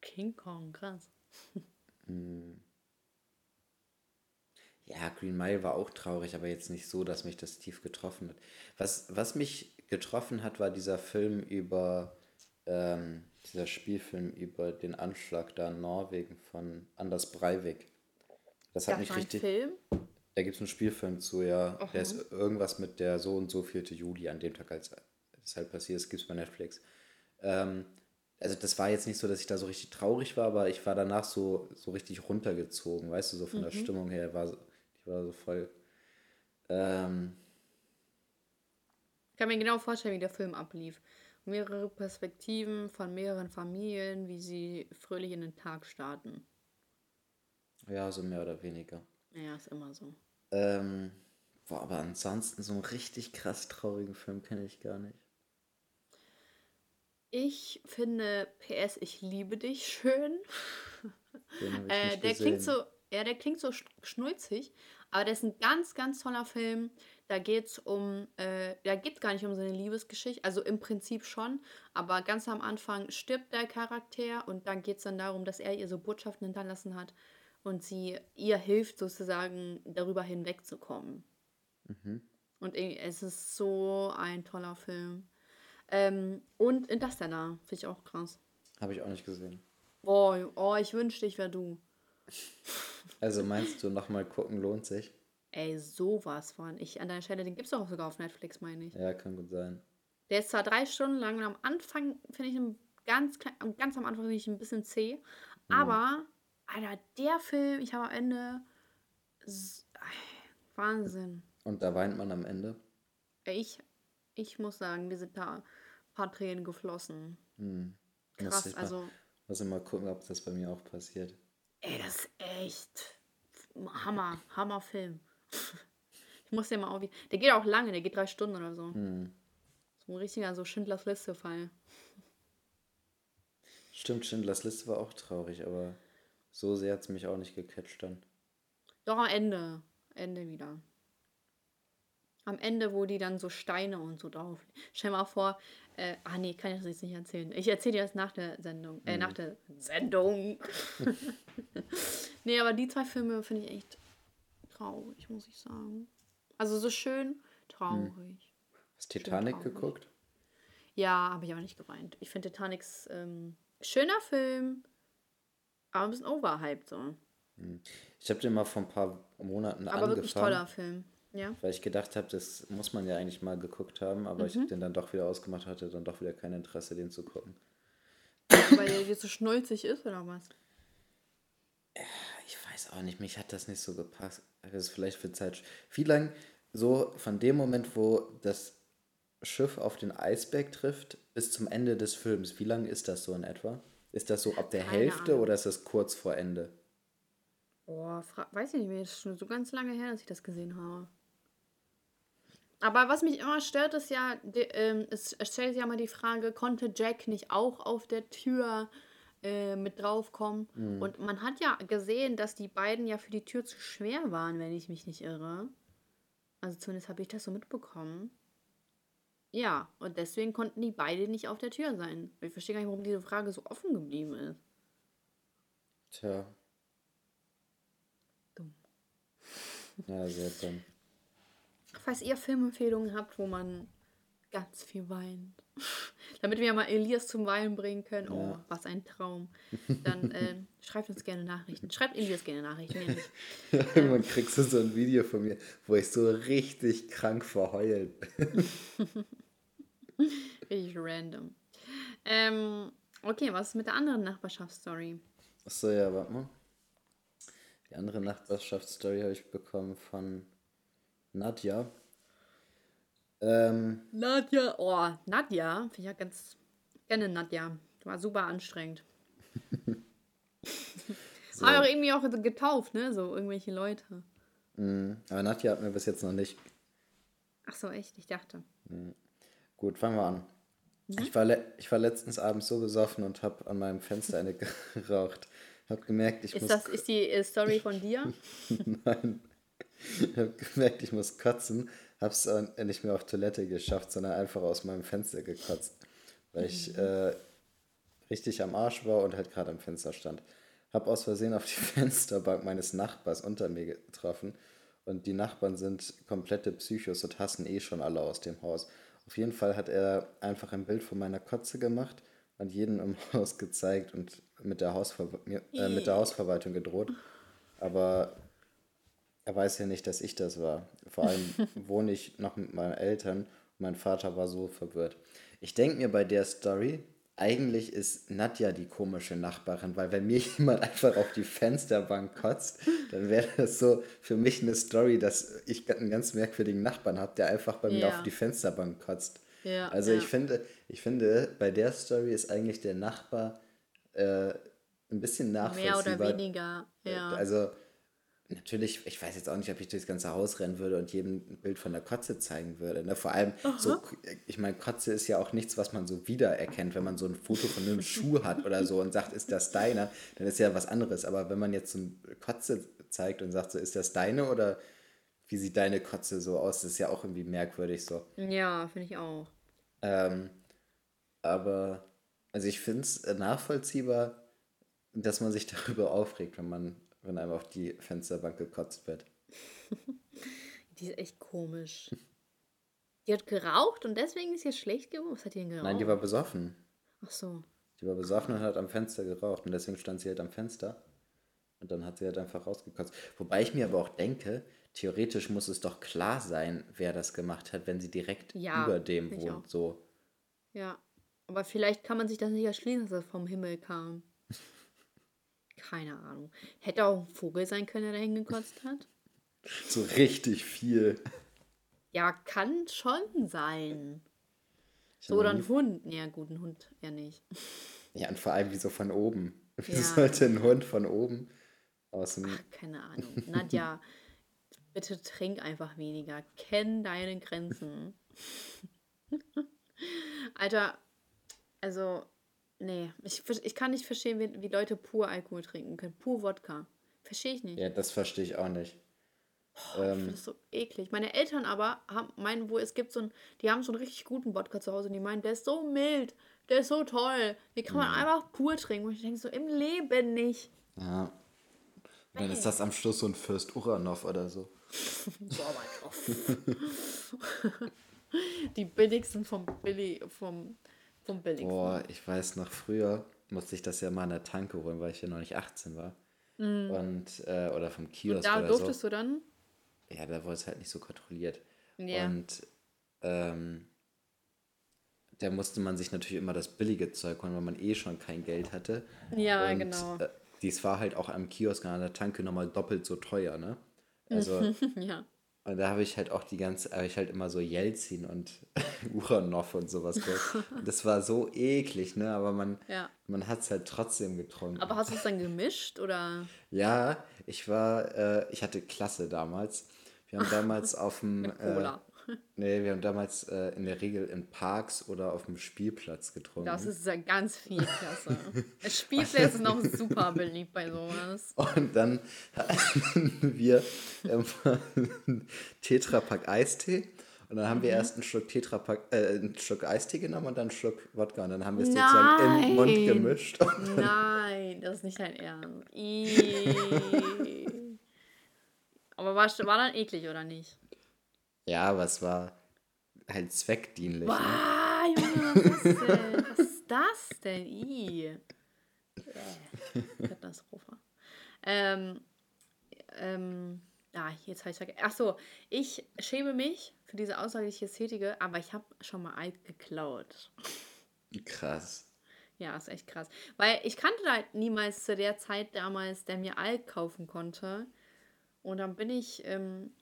King Kong, krass. Hm. ja, Green Mile war auch traurig, aber jetzt nicht so, dass mich das tief getroffen hat. Was, was mich getroffen hat, war dieser Film über, ähm, dieser Spielfilm über den Anschlag da in Norwegen von Anders Breivik. Das hat mich richtig. Film? Da gibt es einen Spielfilm zu, ja. Aha. Der ist irgendwas mit der so und so 4. Juli, an dem Tag, als es halt passiert ist, gibt es bei Netflix. Ähm, also das war jetzt nicht so, dass ich da so richtig traurig war, aber ich war danach so, so richtig runtergezogen, weißt du, so von mhm. der Stimmung her, war ich war so voll. Ähm, ich kann mir genau vorstellen, wie der Film ablief. Mehrere Perspektiven von mehreren Familien, wie sie fröhlich in den Tag starten. Ja, so mehr oder weniger. Ja, ist immer so. Ähm, boah, aber ansonsten so einen richtig krass traurigen Film kenne ich gar nicht. Ich finde PS Ich liebe dich schön. äh, der klingt so, ja, der klingt so schnulzig, aber der ist ein ganz, ganz toller Film. Da geht es um, äh, da geht gar nicht um seine Liebesgeschichte, also im Prinzip schon, aber ganz am Anfang stirbt der Charakter und dann geht es dann darum, dass er ihr so Botschaften hinterlassen hat und sie ihr hilft sozusagen darüber hinwegzukommen. Mhm. Und es ist so ein toller Film. Ähm, und Interstellar, finde ich auch krass. Habe ich auch nicht gesehen. Oh, oh ich wünschte, ich wäre du. Also meinst du, nochmal gucken lohnt sich? Ey, sowas von. Ich an deiner Stelle, den gibt es doch sogar auf Netflix, meine ich. Ja, kann gut sein. Der ist zwar drei Stunden lang und am Anfang finde ich ihn ganz, ganz am Anfang finde ich ein bisschen zäh, mhm. aber Alter, der Film, ich habe am Ende. Wahnsinn. Und da weint man am Ende? Ich, ich muss sagen, mir sind da ein paar Tränen geflossen. Hm. Krass, muss also. Mal, muss ich mal gucken, ob das bei mir auch passiert. Ey, das ist echt. Hammer, Hammer Film. Ich muss den mal auch. Der geht auch lange, der geht drei Stunden oder so. Hm. So ein richtiger so Schindlers Liste-Fall. Stimmt, Schindlers Liste war auch traurig, aber. So sehr hat es mich auch nicht gecatcht dann. Doch am Ende. Ende wieder. Am Ende, wo die dann so Steine und so drauf. Stell mal vor, äh, ah nee, kann ich das jetzt nicht erzählen. Ich erzähle dir das nach der Sendung. Äh, mhm. nach der Sendung. nee, aber die zwei Filme finde ich echt traurig, muss ich sagen. Also so schön Traurig. Hast du Titanic traurig. geguckt? Ja, habe ich aber nicht geweint. Ich finde Titanics ähm, schöner Film, aber ein bisschen overhyped so. Ich habe den mal vor ein paar Monaten Aber wirklich angefangen, toller Film. Ja. weil ich gedacht habe, das muss man ja eigentlich mal geguckt haben, aber Mhm. ich habe den dann doch wieder ausgemacht, hatte dann doch wieder kein Interesse, den zu gucken. Weil der jetzt so schnulzig ist oder was? Ich weiß auch nicht, mich hat das nicht so gepasst. Das ist vielleicht für Zeit. Wie lang so von dem Moment, wo das Schiff auf den Eisberg trifft, bis zum Ende des Films, wie lang ist das so in etwa? Ist das so ab der Keine Hälfte Ahnung. oder ist das kurz vor Ende? Boah, fra- weiß ich nicht mehr. ist schon so ganz lange her, dass ich das gesehen habe. Aber was mich immer stört, ist ja, de, ähm, es stellt sich ja mal die Frage, konnte Jack nicht auch auf der Tür äh, mit draufkommen? Und man hat ja gesehen, dass die beiden ja für die Tür zu schwer waren, wenn ich mich nicht irre. Also zumindest habe ich das so mitbekommen. Ja, und deswegen konnten die beide nicht auf der Tür sein. Ich verstehe gar nicht, warum diese Frage so offen geblieben ist. Tja. Dumm. Ja, sehr dumm. Falls ihr Filmempfehlungen habt, wo man ganz viel weint, damit wir mal Elias zum Weinen bringen können, oh, Ja. was ein Traum, dann äh, schreibt uns gerne Nachrichten. Schreibt Elias gerne Nachrichten. nicht. Irgendwann kriegst du so ein Video von mir, wo ich so richtig krank verheult bin. Richtig random. Ähm, okay, was ist mit der anderen Nachbarschaftsstory? Achso, ja, warte mal. Die andere Nachbarschaftsstory habe ich bekommen von Nadja. Ähm, Nadja. Oh, Nadja. Finde ich ja ganz. Kenne Nadja. War super anstrengend. so. Aber auch irgendwie auch getauft, ne? So irgendwelche Leute. Mm, Aber Nadja hat mir bis jetzt noch nicht. Ach so, echt? Ich dachte. Gut, fangen wir an. Mhm. Ich, war ich war letztens abends so besoffen und habe an meinem Fenster eine geraucht. Habe gemerkt, ich Ist muss. das ist die äh, Story von dir? Nein. Ich habe gemerkt, ich muss kotzen. Habe es nicht mehr auf Toilette geschafft, sondern einfach aus meinem Fenster gekotzt. Weil ich äh, richtig am Arsch war und halt gerade am Fenster stand. Habe aus Versehen auf die Fensterbank meines Nachbars unter mir getroffen. Und die Nachbarn sind komplette Psychos und hassen eh schon alle aus dem Haus. Auf jeden Fall hat er einfach ein Bild von meiner Kotze gemacht und jeden im Haus gezeigt und mit der, Hausver äh, mit der Hausverwaltung gedroht. Aber er weiß ja nicht, dass ich das war. Vor allem wohne ich noch mit meinen Eltern. Mein Vater war so verwirrt. Ich denke mir bei der Story, eigentlich ist Nadja die komische Nachbarin, weil wenn mir jemand einfach auf die Fensterbank kotzt, dann wäre das so für mich eine Story, dass ich einen ganz merkwürdigen Nachbarn habe, der einfach bei mir Ja. auf die Fensterbank kotzt. Ja, also ja. ich finde, ich finde, bei der Story ist eigentlich der Nachbar äh, ein bisschen Mehr nachvollziehbar. oder weniger. Ja. Also natürlich, ich weiß jetzt auch nicht, ob ich durchs ganze Haus rennen würde und jedem ein Bild von der Kotze zeigen würde. Ne? Vor allem, so, ich meine, Kotze ist ja auch nichts, was man so wiedererkennt, wenn man so ein Foto von einem Schuh hat oder so und sagt, ist das deiner, dann ist ja was anderes. Aber wenn man jetzt so eine Kotze zeigt und sagt, so, ist das deine oder wie sieht deine Kotze so aus, das ist ja auch irgendwie merkwürdig so. ja, finde ich auch. Ähm, aber, also ich finde es nachvollziehbar, dass man sich darüber aufregt, wenn man, wenn einem auf die Fensterbank gekotzt wird. Die ist echt komisch. Die hat geraucht und deswegen ist ihr schlecht geworden. Was hat die denn geraucht? Nein, die war besoffen. Ach so. Die war besoffen und hat am Fenster geraucht und deswegen stand sie halt am Fenster und dann hat sie halt einfach rausgekotzt. Wobei ich mir aber auch denke, theoretisch muss es doch klar sein, wer das gemacht hat, wenn sie direkt Ja, über dem wohnt. auch. So. Ja. Aber vielleicht kann man sich das nicht erschließen, dass es vom Himmel kam. Keine Ahnung. Hätte auch ein Vogel sein können, der da hingekotzt hat. so richtig viel. Ja, kann schon sein. So, oder ein Hund. Ja, gut, ein Hund ja nicht. Ja, und vor allem wie so von oben. Wie Ja. sollte ein Hund von oben aus dem Ach, keine Ahnung. Nadja, bitte trink einfach weniger. Kenn deine Grenzen. Alter, also, nee, ich, ich kann nicht verstehen, wie, wie Leute pur Alkohol trinken können. Pur Wodka. Verstehe ich nicht. Ja, das verstehe ich auch nicht. Ich finde das so eklig. Meine Eltern aber haben, meinen, wo es gibt so ein, die haben so einen richtig guten Wodka zu Hause und die meinen, der ist so mild, der ist so toll. Den kann man einfach pur trinken. Und ich denke so, im Leben nicht. Ja. Dann ist das am Schluss so ein Fürst Uranov oder so. Die billigsten vom Billy, vom, vom billigsten. Boah, ich weiß noch früher musste ich das ja mal in der Tanke holen, weil ich ja noch nicht 18 war. Mhm. Und, äh, oder vom Kiosk Und da oder durftest so. du dann? Ja, da wurde es halt nicht so kontrolliert. Ja. Und ähm, da musste man sich natürlich immer das billige Zeug holen, weil man eh schon kein Geld hatte. Ja, Und, genau. Äh, dies war halt auch am Kiosk an der Tanke nochmal doppelt so teuer, ne? Also, ja. Und da habe ich halt auch die ganze, habe ich halt immer so Jelzin und Uranov und sowas. Und Das war so eklig, ne? Aber man, Ja. man hat es halt trotzdem getrunken. Aber hast du es dann gemischt oder? Ja, ich war, äh, ich hatte Klasse damals. Wir haben damals auf dem. Mit Cola. Nee, wir haben damals äh, in der Regel in Parks oder auf dem Spielplatz getrunken. Das ist ja ganz viel klasse. Das Spielplatz ist noch super beliebt bei sowas. Und dann hatten wir ähm, Tetrapack Eistee. Und dann haben wir Mhm. erst einen Schluck Tetrapack, äh, einen Schluck Eistee genommen und dann einen Schluck Wodka. Und dann haben wir es sozusagen im Mund gemischt. Nein, das ist nicht dein Ernst. Aber war, war dann eklig, oder nicht? Ja, aber es war halt zweckdienlich. Ne? Ah, Junge, was ist denn? Was ist das denn? Ih. Äh, Katastrophe. Ähm, ähm, ah, jetzt habe ich vergessen. Ach so, ich schäme mich für diese Aussage, die ich jetzt tätige, aber ich habe schon mal Alk geklaut. Krass. Ja, ist echt krass. Weil ich kannte halt niemals zu der Zeit damals, der mir Alk kaufen konnte. Und dann bin ich ähm,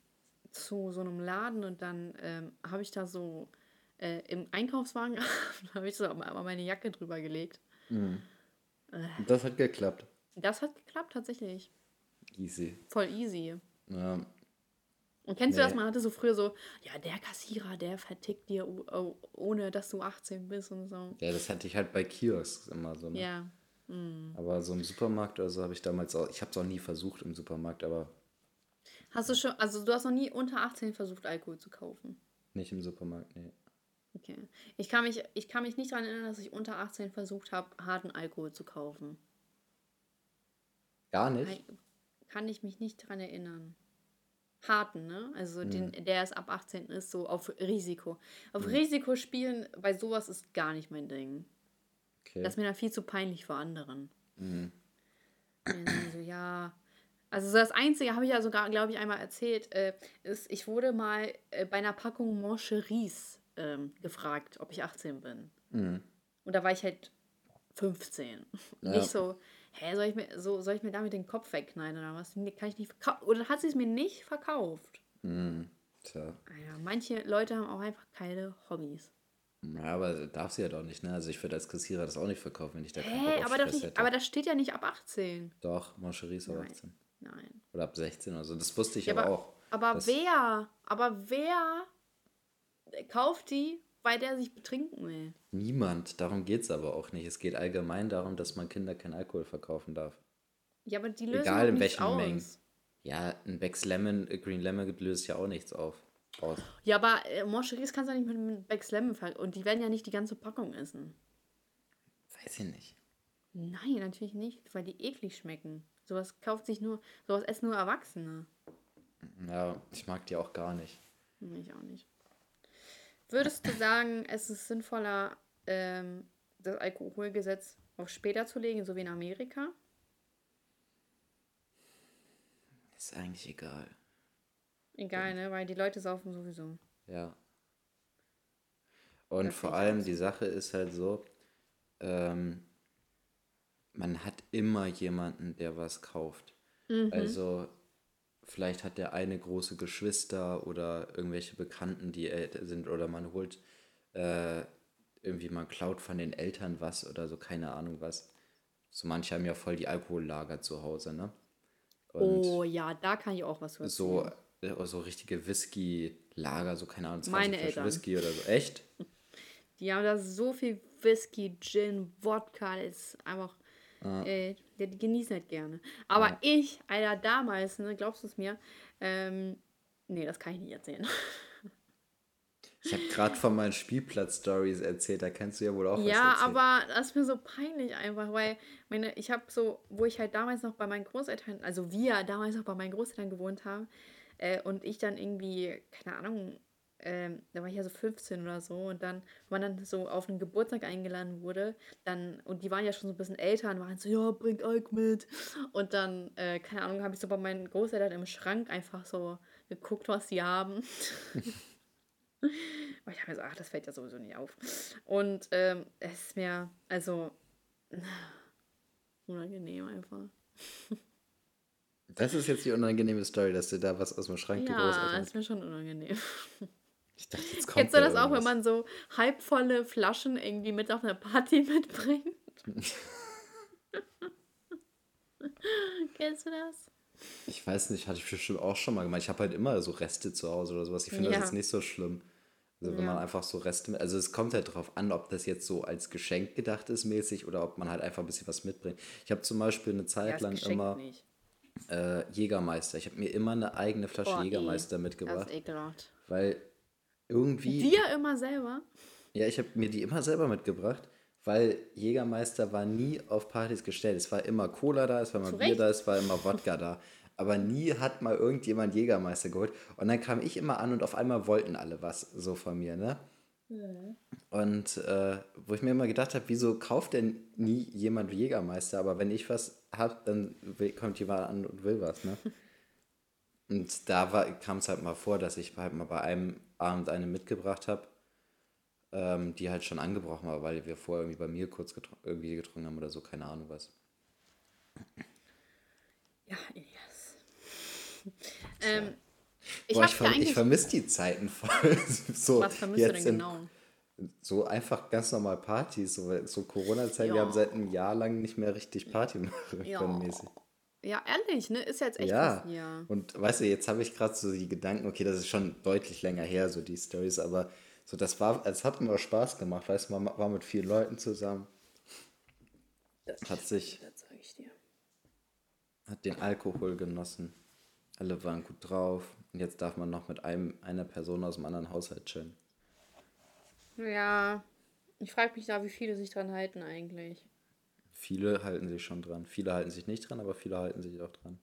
zu so einem Laden und dann ähm, habe ich da so äh, im Einkaufswagen, habe ich so mal meine Jacke drüber gelegt. Und das hat geklappt. Das hat geklappt tatsächlich. Easy. Voll easy. Ja, Und kennst du das? Nee. Man hatte so früher so, ja, der Kassierer, der vertickt dir, oh, oh, ohne dass du 18 bist und so. ja, das hatte ich halt bei Kiosks immer so. Ne? Ja. Aber so im Supermarkt oder so habe ich damals auch, ich habe es auch nie versucht im Supermarkt, aber Hast du schon, also du hast noch nie unter 18 versucht, Alkohol zu kaufen? nicht im Supermarkt, nee. Okay. Ich kann mich, ich kann mich nicht daran erinnern, dass ich unter 18 versucht habe, harten Alkohol zu kaufen. Gar nicht? Kann ich mich nicht daran erinnern. Harten, ne? Also den, der es ab 18 ist, so auf Risiko. Auf Risiko spielen bei sowas ist gar nicht mein Ding. Okay. Das ist mir dann viel zu peinlich vor anderen. Die So, ja. Also so das Einzige, habe ich ja sogar, glaube ich, einmal erzählt, äh, ist, ich wurde mal äh, bei einer Packung Moncheries ähm, gefragt, ob ich 18 bin. Und da war ich halt 15. Ja. Nicht so, hä, soll ich mir, so, soll ich mir damit den Kopf wegknallen oder was? Nee, Kann ich nicht verkaufen. Oder hat sie es mir nicht verkauft? Tja. Ah ja, manche Leute haben auch einfach keine Hobbys. Ja, aber darf sie ja doch nicht, ne? Also ich würde als Kassierer das auch nicht verkaufen, wenn ich da keinen Hä, Bock auf aber, doch Stress nicht, hätte. aber das steht ja nicht ab 18. Doch, Moncherie ist ab Nein. 18. Nein. Oder ab 16 oder so. Das wusste ich Ja, aber, aber, auch. aber wer? Aber wer kauft die, weil der sich betrinken will? Niemand. Darum geht es aber auch nicht. Es geht allgemein darum, dass man Kinder keinen Alkohol verkaufen darf. Ja, aber die lösen Egal in welchen aus. Mengen. Ja, ein Becks Lemon, äh, Green Lemon löst ja auch nichts auf. Aus. Ja, aber äh, Moncheries kannst du nicht mit, mit Becks Lemon ver Und die werden ja nicht die ganze Packung essen. Weiß ich nicht. Nein, natürlich nicht, weil die eklig schmecken. Sowas kauft sich nur, sowas essen nur Erwachsene. Ja, ich mag die auch gar nicht. Ich auch nicht. Würdest du sagen, es ist sinnvoller, ähm, das Alkoholgesetz auf später zu legen, so wie in Amerika? Ist eigentlich egal. Egal, ne? Weil die Leute saufen sowieso. Ja. Und Das vor allem die Sache ist halt so, ähm, man hat immer jemanden, der was kauft. Mhm. Also vielleicht hat der eine große Geschwister oder irgendwelche Bekannten, die älter sind oder man holt äh, irgendwie, man klaut von den Eltern was oder so, keine Ahnung was. So manche haben ja voll die Alkohollager zu Hause, ne? Und oh ja, da kann ich auch was zu so, äh, so richtige Whisky-Lager, so keine Ahnung, 20 Meine Flaschen Eltern. Whisky oder so. Echt? Die haben da so viel Whisky, Gin, Wodka, ist einfach. Äh, die, die genießen halt gerne. Aber ich, Alter, damals, ne, glaubst du es mir? Ähm, nee, das kann ich nicht erzählen. Ich habe gerade von meinen Spielplatz-Stories erzählt, da kannst du ja wohl auch was Ja, erzählen. aber das ist mir so peinlich einfach, weil meine, ich habe so, wo ich halt damals noch bei meinen Großeltern, also wir damals noch bei meinen Großeltern gewohnt haben äh, und ich dann irgendwie, keine Ahnung, ähm, da war ich ja so 15 oder so und dann, wenn man dann so auf einen Geburtstag eingeladen wurde, dann, und die waren ja schon so ein bisschen älter und waren so, ja, bringt Alk mit. Und dann, äh, keine Ahnung, habe ich so bei meinen Großeltern im Schrank einfach so geguckt, was die haben. Aber ich habe mir so, ach, das fällt ja sowieso nicht auf. Und ähm, es ist mir, also, unangenehm einfach. Das ist jetzt die unangenehme Story, dass du da was aus dem Schrank die Ja, Großeltern. ist mir schon unangenehm. Ich dachte, jetzt kommt Kennst du da das auch, wenn man so halbvolle Flaschen irgendwie mit auf eine Party mitbringt? Kennst du das? Ich weiß nicht, hatte ich bestimmt auch schon mal gemacht. Ich habe halt immer so Reste zu Hause oder sowas. Ich finde Ja. das jetzt nicht so schlimm. Also wenn Ja. man einfach so Reste also es kommt halt drauf an, ob das jetzt so als Geschenk gedacht ist mäßig oder ob man halt einfach ein bisschen was mitbringt. Ich habe zum Beispiel eine Ja, Zeit das lang immer äh, Jägermeister. Ich habe mir immer eine eigene Flasche Boah, Jägermeister. Das mitgebracht, ist ekelhaft. weil irgendwie Dir immer selber? Ja, ich habe mir die immer selber mitgebracht, weil Jägermeister war nie auf Partys gestellt. Es war immer Cola da, es war immer Zu Bier Recht. da, es war immer Wodka da. Aber nie hat mal irgendjemand Jägermeister geholt. Und dann kam ich immer an und auf einmal wollten alle was so von mir, ne? Und äh, wo ich mir immer gedacht habe, wieso kauft denn nie jemand Jägermeister? Aber wenn ich was habe, dann kommt jemand an und will was, ne? Und da kam es halt mal vor, dass ich halt mal bei einem Abend eine mitgebracht habe, ähm, die halt schon angebrochen war, weil wir vorher irgendwie bei mir kurz getr irgendwie getrunken haben oder so, keine Ahnung was. Ja, Elias. ähm, ich Boah, ich, ja verm ich vermisse die Zeiten voll. so Was vermisst du denn genau? So einfach ganz normal Partys, so, so Corona-Zeit, wir Ja. haben seit einem Jahr lang nicht mehr richtig Party machen Ja. können mäßig. Ja, ehrlich, ne? Ist jetzt echt Ja. ein Jahr. Und weißt du, jetzt habe ich gerade so die Gedanken, okay, das ist schon deutlich länger her, so die Stories, aber so das war, es hat mir Spaß gemacht, weißt du, man war mit vielen Leuten zusammen, hat sich, Das sage ich dir. hat den Alkohol genossen, alle waren gut drauf und jetzt darf man noch mit einem, einer Person aus dem anderen Haushalt chillen. Ja, ich frage mich da, wie viele sich dran halten eigentlich. Viele halten sich schon dran, viele halten sich nicht dran, aber viele halten sich auch dran.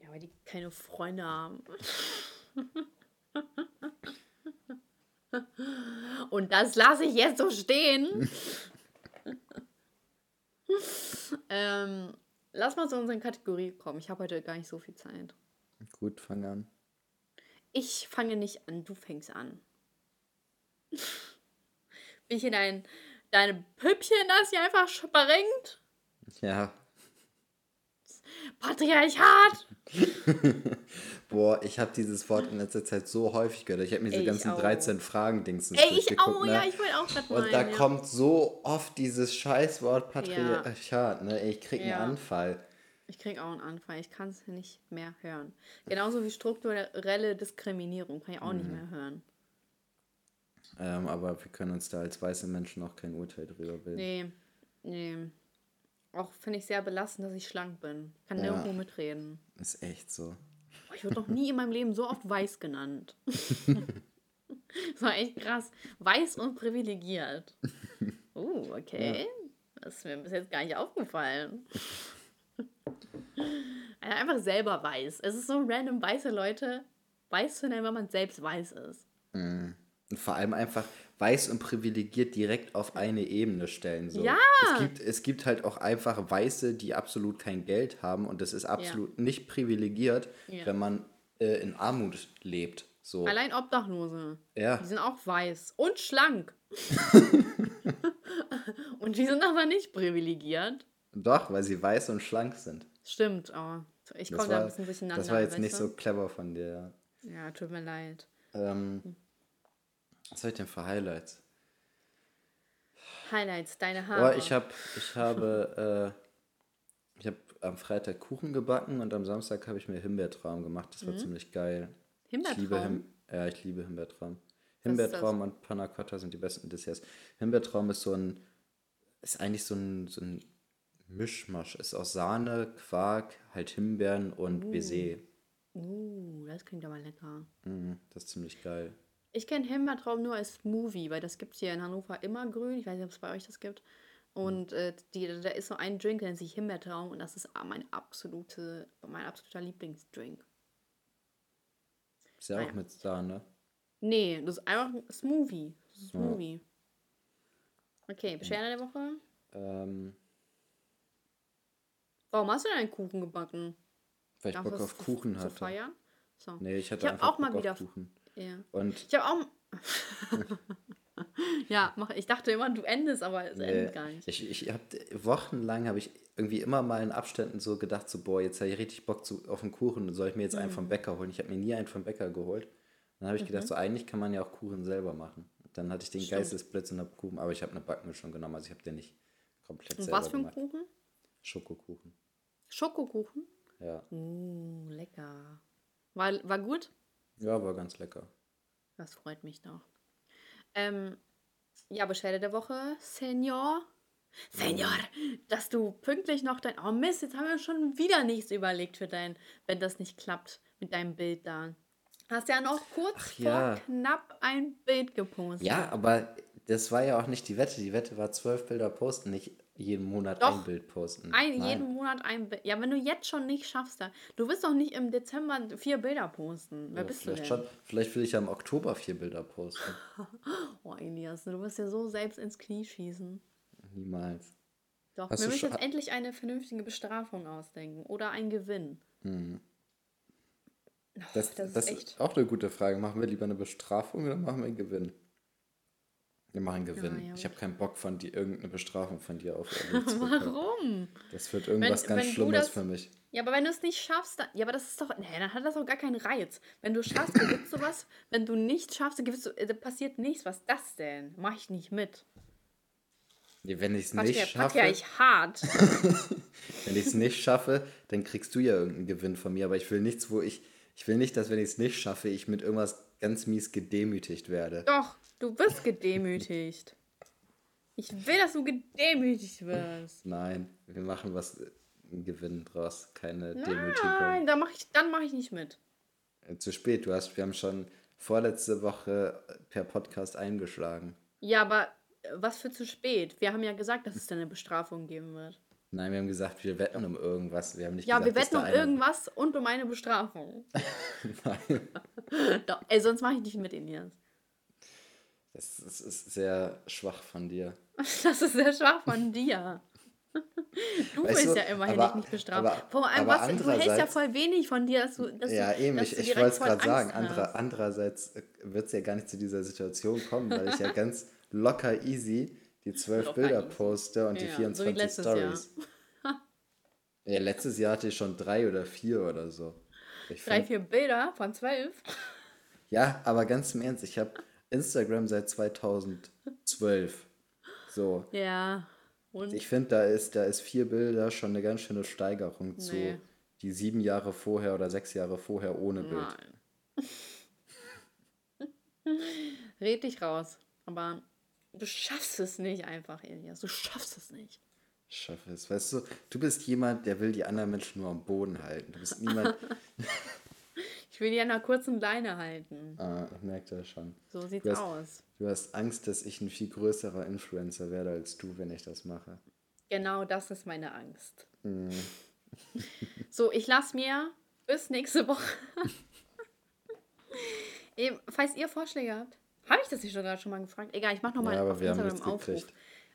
Ja, weil die keine Freunde haben. Und das lasse ich jetzt so stehen. ähm, lass mal zu unserer Kategorie kommen. Ich habe heute gar nicht so viel Zeit. Gut, fang an. Ich fange nicht an, du fängst an. Bin ich hier dein, deine Püppchen, das hier einfach springt? Ja, Patriarchat! Boah, ich habe dieses Wort in letzter Zeit so häufig gehört. Ich habe mir diese Ey, ganzen auch. 13 Fragen-Dingsens Ey, ich durchgeguckt, auch, ne? ja, ich wollte auch gerade Und da ja. kommt so oft dieses Scheißwort Patriarchat, ne? Ey, Ich krieg einen Ja. Anfall. Ich krieg auch einen Anfall. Ich kann es nicht mehr hören. Genauso wie strukturelle Diskriminierung kann ich auch Mhm. nicht mehr hören. Ähm, aber wir können uns da als weiße Menschen auch kein Urteil drüber bilden. Nee, nee. Auch finde ich sehr belastend, dass ich schlank bin. Kann Ja. nirgendwo mitreden. Ist echt so. Boah, Ich wurde noch nie in meinem Leben so oft weiß genannt. das war echt krass. Weiß und privilegiert. Oh, okay. Das ist mir bis jetzt gar nicht aufgefallen. Einfach selber weiß. Es ist so random, weiße Leute weiß zu nennen, wenn man selbst weiß ist. Und vor allem einfach weiß und privilegiert direkt auf eine Ebene stellen. So. Ja. Es gibt, es gibt halt auch einfach Weiße, die absolut kein Geld haben und das ist absolut nicht privilegiert, Ja. wenn man äh, in Armut lebt. So. Allein Obdachlose. Ja. Die sind auch weiß und schlank. und die sind aber nicht privilegiert. Doch, weil sie weiß und schlank sind. Stimmt, oh. Ich komme da ein bisschen durcheinander. das war jetzt nicht so clever von dir. ja. Ja, tut mir leid. Ähm, was habe ich denn für Highlights? Highlights, deine Haare. Oh, ich, hab, ich habe, äh, ich habe am Freitag Kuchen gebacken und am Samstag habe ich mir Himbeertraum gemacht. Das war ziemlich geil. Ich liebe, Mhm. Himbeertraum? Him ja, ich liebe Himbeertraum. Himbeertraum und Panna Cotta sind die besten Desserts. Himbeertraum ist so ein, ist eigentlich so ein, so ein Mischmasch. Ist aus Sahne, Quark, halt Himbeeren und Baiser. Uh, das klingt aber lecker. Mhm, das ist ziemlich geil. Ich kenne Himbeertraum nur als Smoothie, weil das gibt es hier in Hannover immer grün. Ich weiß nicht, ob es bei euch das gibt. Und äh, die, da ist so ein Drink, der nennt sich Himbeertraum und das ist mein, absolute, mein absoluter Lieblingsdrink. Ist ja auch mit Sahne. Nee, das ist einfach ein Smoothie. Smoothie. Ja. Okay, Beschwerde der Woche? Ähm. Warum hast du denn einen Kuchen gebacken? Weil ich Bock auf Kuchen hatte. Zu feiern? So. Nee, ich hatte ich einfach auch Bock mal wieder Kuchen. Ja. Und ich habe auch. ja, mach, ich dachte immer, du endest, aber es nee, endet gar nicht. Ich, ich habe wochenlang habe ich irgendwie immer mal in Abständen so gedacht, so boah, jetzt habe ich richtig Bock zu, auf einen Kuchen, soll ich mir jetzt einen vom mhm. Bäcker holen? Ich habe mir nie einen vom Bäcker geholt. Dann habe ich mhm. gedacht, so eigentlich kann man ja auch Kuchen selber machen. Dann hatte ich den Geistesblitz und habe Kuchen, aber ich habe eine Backmischung genommen, also ich habe den nicht komplett und selber Was für ein Kuchen? Schokokuchen. Schokokuchen? Ja. Uh, lecker. War, war gut? Ja, war ganz lecker. Das freut mich doch. Ähm, ja, Beschwerde der Woche, Senior. Senior, dass du pünktlich noch dein. Oh Mist, jetzt haben wir schon wieder nichts überlegt für dein, wenn das nicht klappt mit deinem Bild da. Hast ja noch kurz Ach, vor ja. knapp ein Bild gepostet. Ja, aber das war ja auch nicht die Wette. Die Wette war zwölf Bilder posten, nicht jeden Monat doch, ein Bild posten. Ein, jeden Monat ein Bild. Ja, wenn du jetzt schon nicht schaffst, da, du wirst doch nicht im Dezember vier Bilder posten. Wer ja, bist du denn? Schon, vielleicht will ich ja im Oktober vier Bilder posten. oh, Elias, du wirst ja so selbst ins Knie schießen. Niemals. Doch, Hast wir müssen jetzt endlich eine vernünftige Bestrafung ausdenken oder ein Gewinn. Hm. Das, das, das, ist, ist auch eine gute Frage. Machen wir lieber eine Bestrafung oder machen wir einen Gewinn? Wir machen Gewinn. Ja, ja. Ich habe keinen Bock von dir, irgendeine Bestrafung von dir auf. Warum? Das wird irgendwas wenn, ganz wenn Schlimmes das, für mich. Ja, aber wenn du es nicht schaffst, dann, ja, aber das ist doch, nee, dann hat das auch gar keinen Reiz. Wenn du schaffst, gewinnst du was. Wenn du nicht schaffst, dann, du, äh, dann passiert nichts. Was ist das denn? Mach ich nicht mit. Nee, wenn ich es nicht schaffe. Ja, ich hart. wenn ich es nicht schaffe, dann kriegst du ja irgendeinen Gewinn von mir. Aber ich will nichts, wo ich. Ich will nicht, dass wenn ich es nicht schaffe, ich mit irgendwas ganz mies gedemütigt werde. Doch, Du wirst gedemütigt. Ich will, dass du gedemütigt wirst. Nein, wir machen was, einen Gewinn draus, keine Nein, Demütigung. Nein, dann mache ich, mach ich nicht mit. Äh, zu spät, du hast, wir haben schon vorletzte Woche per Podcast eingeschlagen. Ja, aber äh, was für zu spät? Wir haben ja gesagt, dass es da eine Bestrafung geben wird. Nein, wir haben gesagt, wir wetten um irgendwas. Wir haben nicht ja, gesagt, wir wetten um irgendwas und um eine Bestrafung. Nein. Doch, ey, sonst mache ich nicht mit, Elias. Das, das ist sehr schwach von dir. Das ist sehr schwach von dir. Du weißt willst du, ja immerhin aber, nicht bestraft. Aber, Vor allem, was, du hältst ja voll wenig von dir, dass du. Dass ja, du, eben, ich, ich wollte es gerade sagen. Andere, andererseits wird es ja gar nicht zu dieser Situation kommen, weil ich ja ganz locker easy die zwölf Bilder easy. poste und ja, die 24 so Stories. ja, letztes Jahr hatte ich schon drei oder vier oder so. Ich drei, find, vier Bilder von zwölf? Ja, aber ganz im Ernst, ich habe Instagram seit 2012. So. Ja. Und? Ich finde, da ist, da ist vier Bilder schon eine ganz schöne Steigerung nee. zu die sieben Jahre vorher oder sechs Jahre vorher ohne Bild. Nein. Red dich raus. Aber du schaffst es nicht einfach, Elias. Du schaffst es nicht. Ich schaffe es. Weißt du, du bist jemand, der will die anderen Menschen nur am Boden halten. Du bist niemand. Ich will die an einer kurzen Leine halten. Ah, ich merke das schon. So sieht's du hast, aus. Du hast Angst, dass ich ein viel größerer Influencer werde als du, wenn ich das mache. Genau das ist meine Angst. Mm. so, ich lasse mir bis nächste Woche. Eben, falls ihr Vorschläge habt, habe ich das nicht sogar schon mal gefragt? Egal, ich mache nochmal ja, auf Instagram Aufruf. Gekriegt.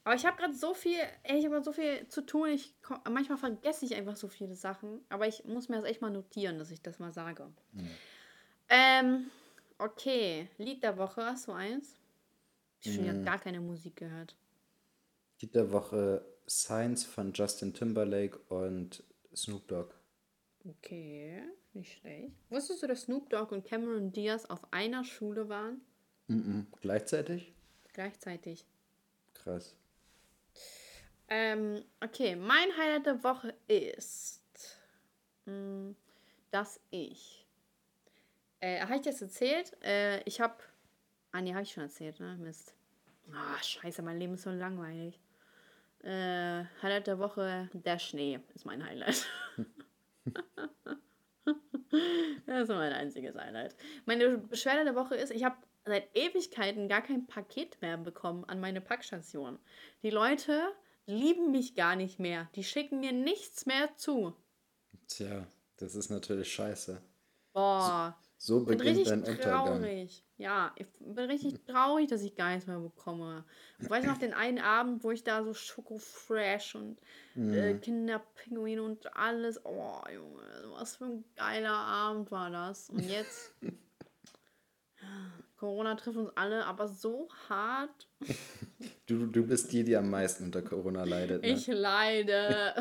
Aber ich habe gerade so viel, ey, ich habe so viel zu tun. Ich manchmal vergesse ich einfach so viele Sachen. Aber ich muss mir das echt mal notieren, dass ich das mal sage. Mhm. Ähm, okay. Lied der Woche, hast du eins? Ich habe schon mhm. gar keine Musik gehört. Lied der Woche Science von Justin Timberlake und Snoop Dogg. Okay, nicht schlecht. Wusstest du, dass Snoop Dogg und Cameron Diaz auf einer Schule waren? Mhm. Gleichzeitig? Gleichzeitig. Krass. Ähm, okay, mein Highlight der Woche ist, mh, mm, dass ich. Äh, habe ich das erzählt? Äh, ich habe. Ah, nee, habe ich schon erzählt, ne? Mist. Ah, oh, scheiße, mein Leben ist so langweilig. Äh, Highlight der Woche, der Schnee ist mein Highlight. das ist mein einziges Highlight. Meine Beschwerde der Woche ist, ich habe seit Ewigkeiten gar kein Paket mehr bekommen an meine Packstation. Die Leute lieben mich gar nicht mehr. Die schicken mir nichts mehr zu. Tja, das ist natürlich scheiße. Boah. So bin beginnt dein Untergang. traurig. Ja, ich bin richtig traurig, dass ich gar nichts mehr bekomme. Ich weiß noch den einen Abend, wo ich da so Schokofresh und äh, Mhm. Kinderpinguin und alles. Oh, Junge, was für ein geiler Abend war das. Und jetzt. Corona trifft uns alle, aber so hart. Du, du bist die, die am meisten unter Corona leidet. Ne? Ich leide.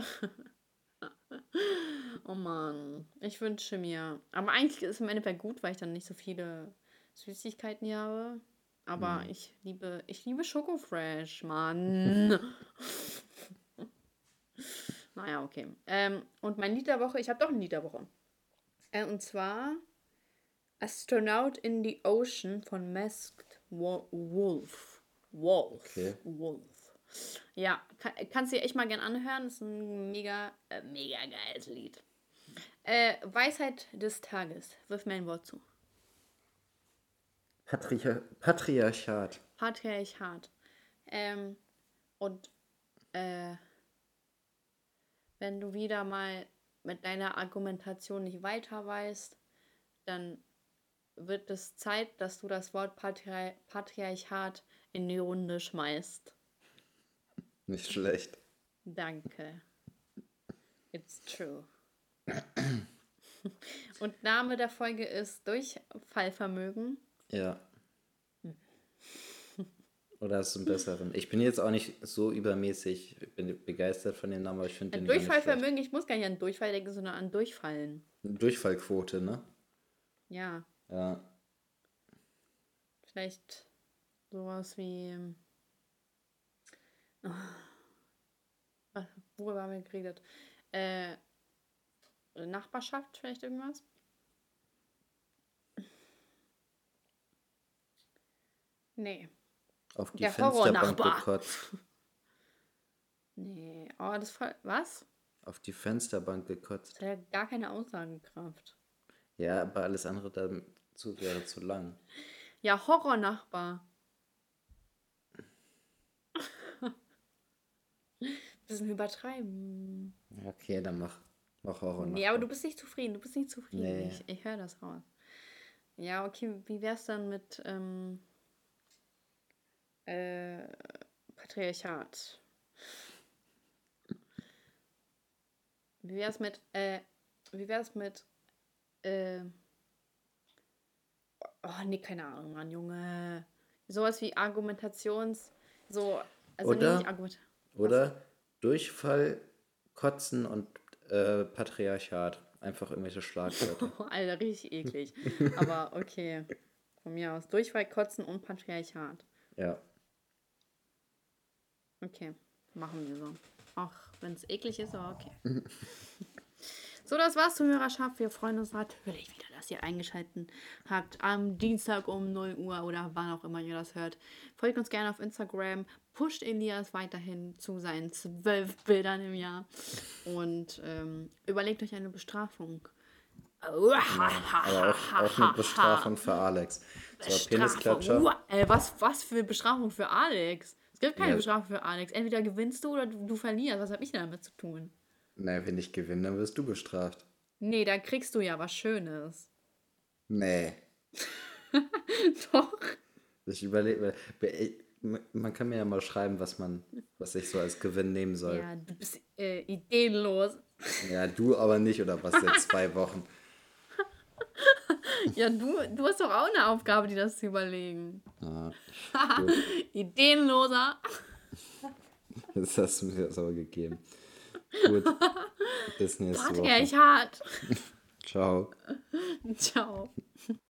oh Mann, ich wünsche mir. Aber eigentlich ist es im Endeffekt gut, weil ich dann nicht so viele Süßigkeiten hier habe. Aber ich liebe, ich liebe Schokofresh, Mann. naja, okay. Ähm, und mein Lied der Woche, ich habe doch ein Lied der Woche. Äh, und zwar Astronaut in the Ocean von Masked Wo- Wolf. Wolf. Okay. Wolf. Ja, kann, kannst du dir echt mal gern anhören. Das ist ein mega, äh, mega geiles Lied. Äh, Weisheit des Tages. Wirf mir ein Wort zu. Patriar Patriarchat. Patriarchat. Ähm, und äh, wenn du wieder mal mit deiner Argumentation nicht weiter weißt, dann wird es Zeit, dass du das Wort Patriar Patriarchat in die Runde schmeißt. Nicht schlecht. Danke. It's true. Und Name der Folge ist Durchfallvermögen. Ja. Oder hast du einen besseren? Ich bin jetzt auch nicht so übermäßig ich bin begeistert von dem Namen, aber ich finde den. Durchfallvermögen, ich muss gar nicht an Durchfall denken, sondern an Durchfallen. Durchfallquote, ne? Ja, Ja. vielleicht sowas wie. Oh, worüber haben wir geredet? Äh, Nachbarschaft, vielleicht irgendwas? Nee. Auf die Der Fensterbank gekotzt. Nee. Oh, das voll. Was? Auf die Fensterbank gekotzt. Das hat ja gar keine Aussagekraft. Ja, aber alles andere dazu wäre zu lang. Ja, Horrornachbar. Bisschen übertreiben. Okay, dann mach, mach Horror Nee, aber du bist nicht zufrieden. Du bist nicht zufrieden. Nee. Ich, ich höre das raus. Ja, okay. Wie wär's dann mit ähm, äh, Patriarchat? Wie wär's mit, äh, wie wär's mit, äh, oh, nee, keine Ahnung, Mann, Junge. Sowas wie Argumentations, so, also nee, Oder? nicht Argument. Oder Durchfall, Kotzen und äh, Patriarchat. Einfach irgendwelche Schlagwörter. Oh, Alter, richtig eklig. Aber okay. Von mir aus. Durchfall, Kotzen und Patriarchat. ja. Okay, machen wir so. Auch wenn es eklig ist, aber okay. so, das war's zur Hörerschaft. Wir freuen uns natürlich wieder, dass ihr eingeschaltet habt am Dienstag um 0 Uhr oder wann auch immer ihr das hört. Folgt uns gerne auf Instagram. Pusht Elias weiterhin zu seinen zwölf Bildern im Jahr. Und ähm, überlegt euch eine Bestrafung. Aber auch, auch eine Bestrafung für Alex. So, Penisklatscher. Ey, was, was für Bestrafung für Alex? Es gibt keine Ja. Bestrafung für Alex. Entweder gewinnst du oder du, du verlierst. Was habe ich denn damit zu tun? Na, wenn ich gewinne, dann wirst du bestraft. Nee, da kriegst du ja was Schönes. Nee. Doch. Ich überlege, man kann mir ja mal schreiben, was man, was ich so als Gewinn nehmen soll. Ja, du bist äh, ideenlos. Ja, du aber nicht, oder was seit zwei Wochen. Ja, du, du hast doch auch eine Aufgabe, dir das zu überlegen. Ah, Ideenloser. das hast du mir jetzt aber gegeben. Gut. Bis nächste Woche. Patriarchat. Ciao. Ciao.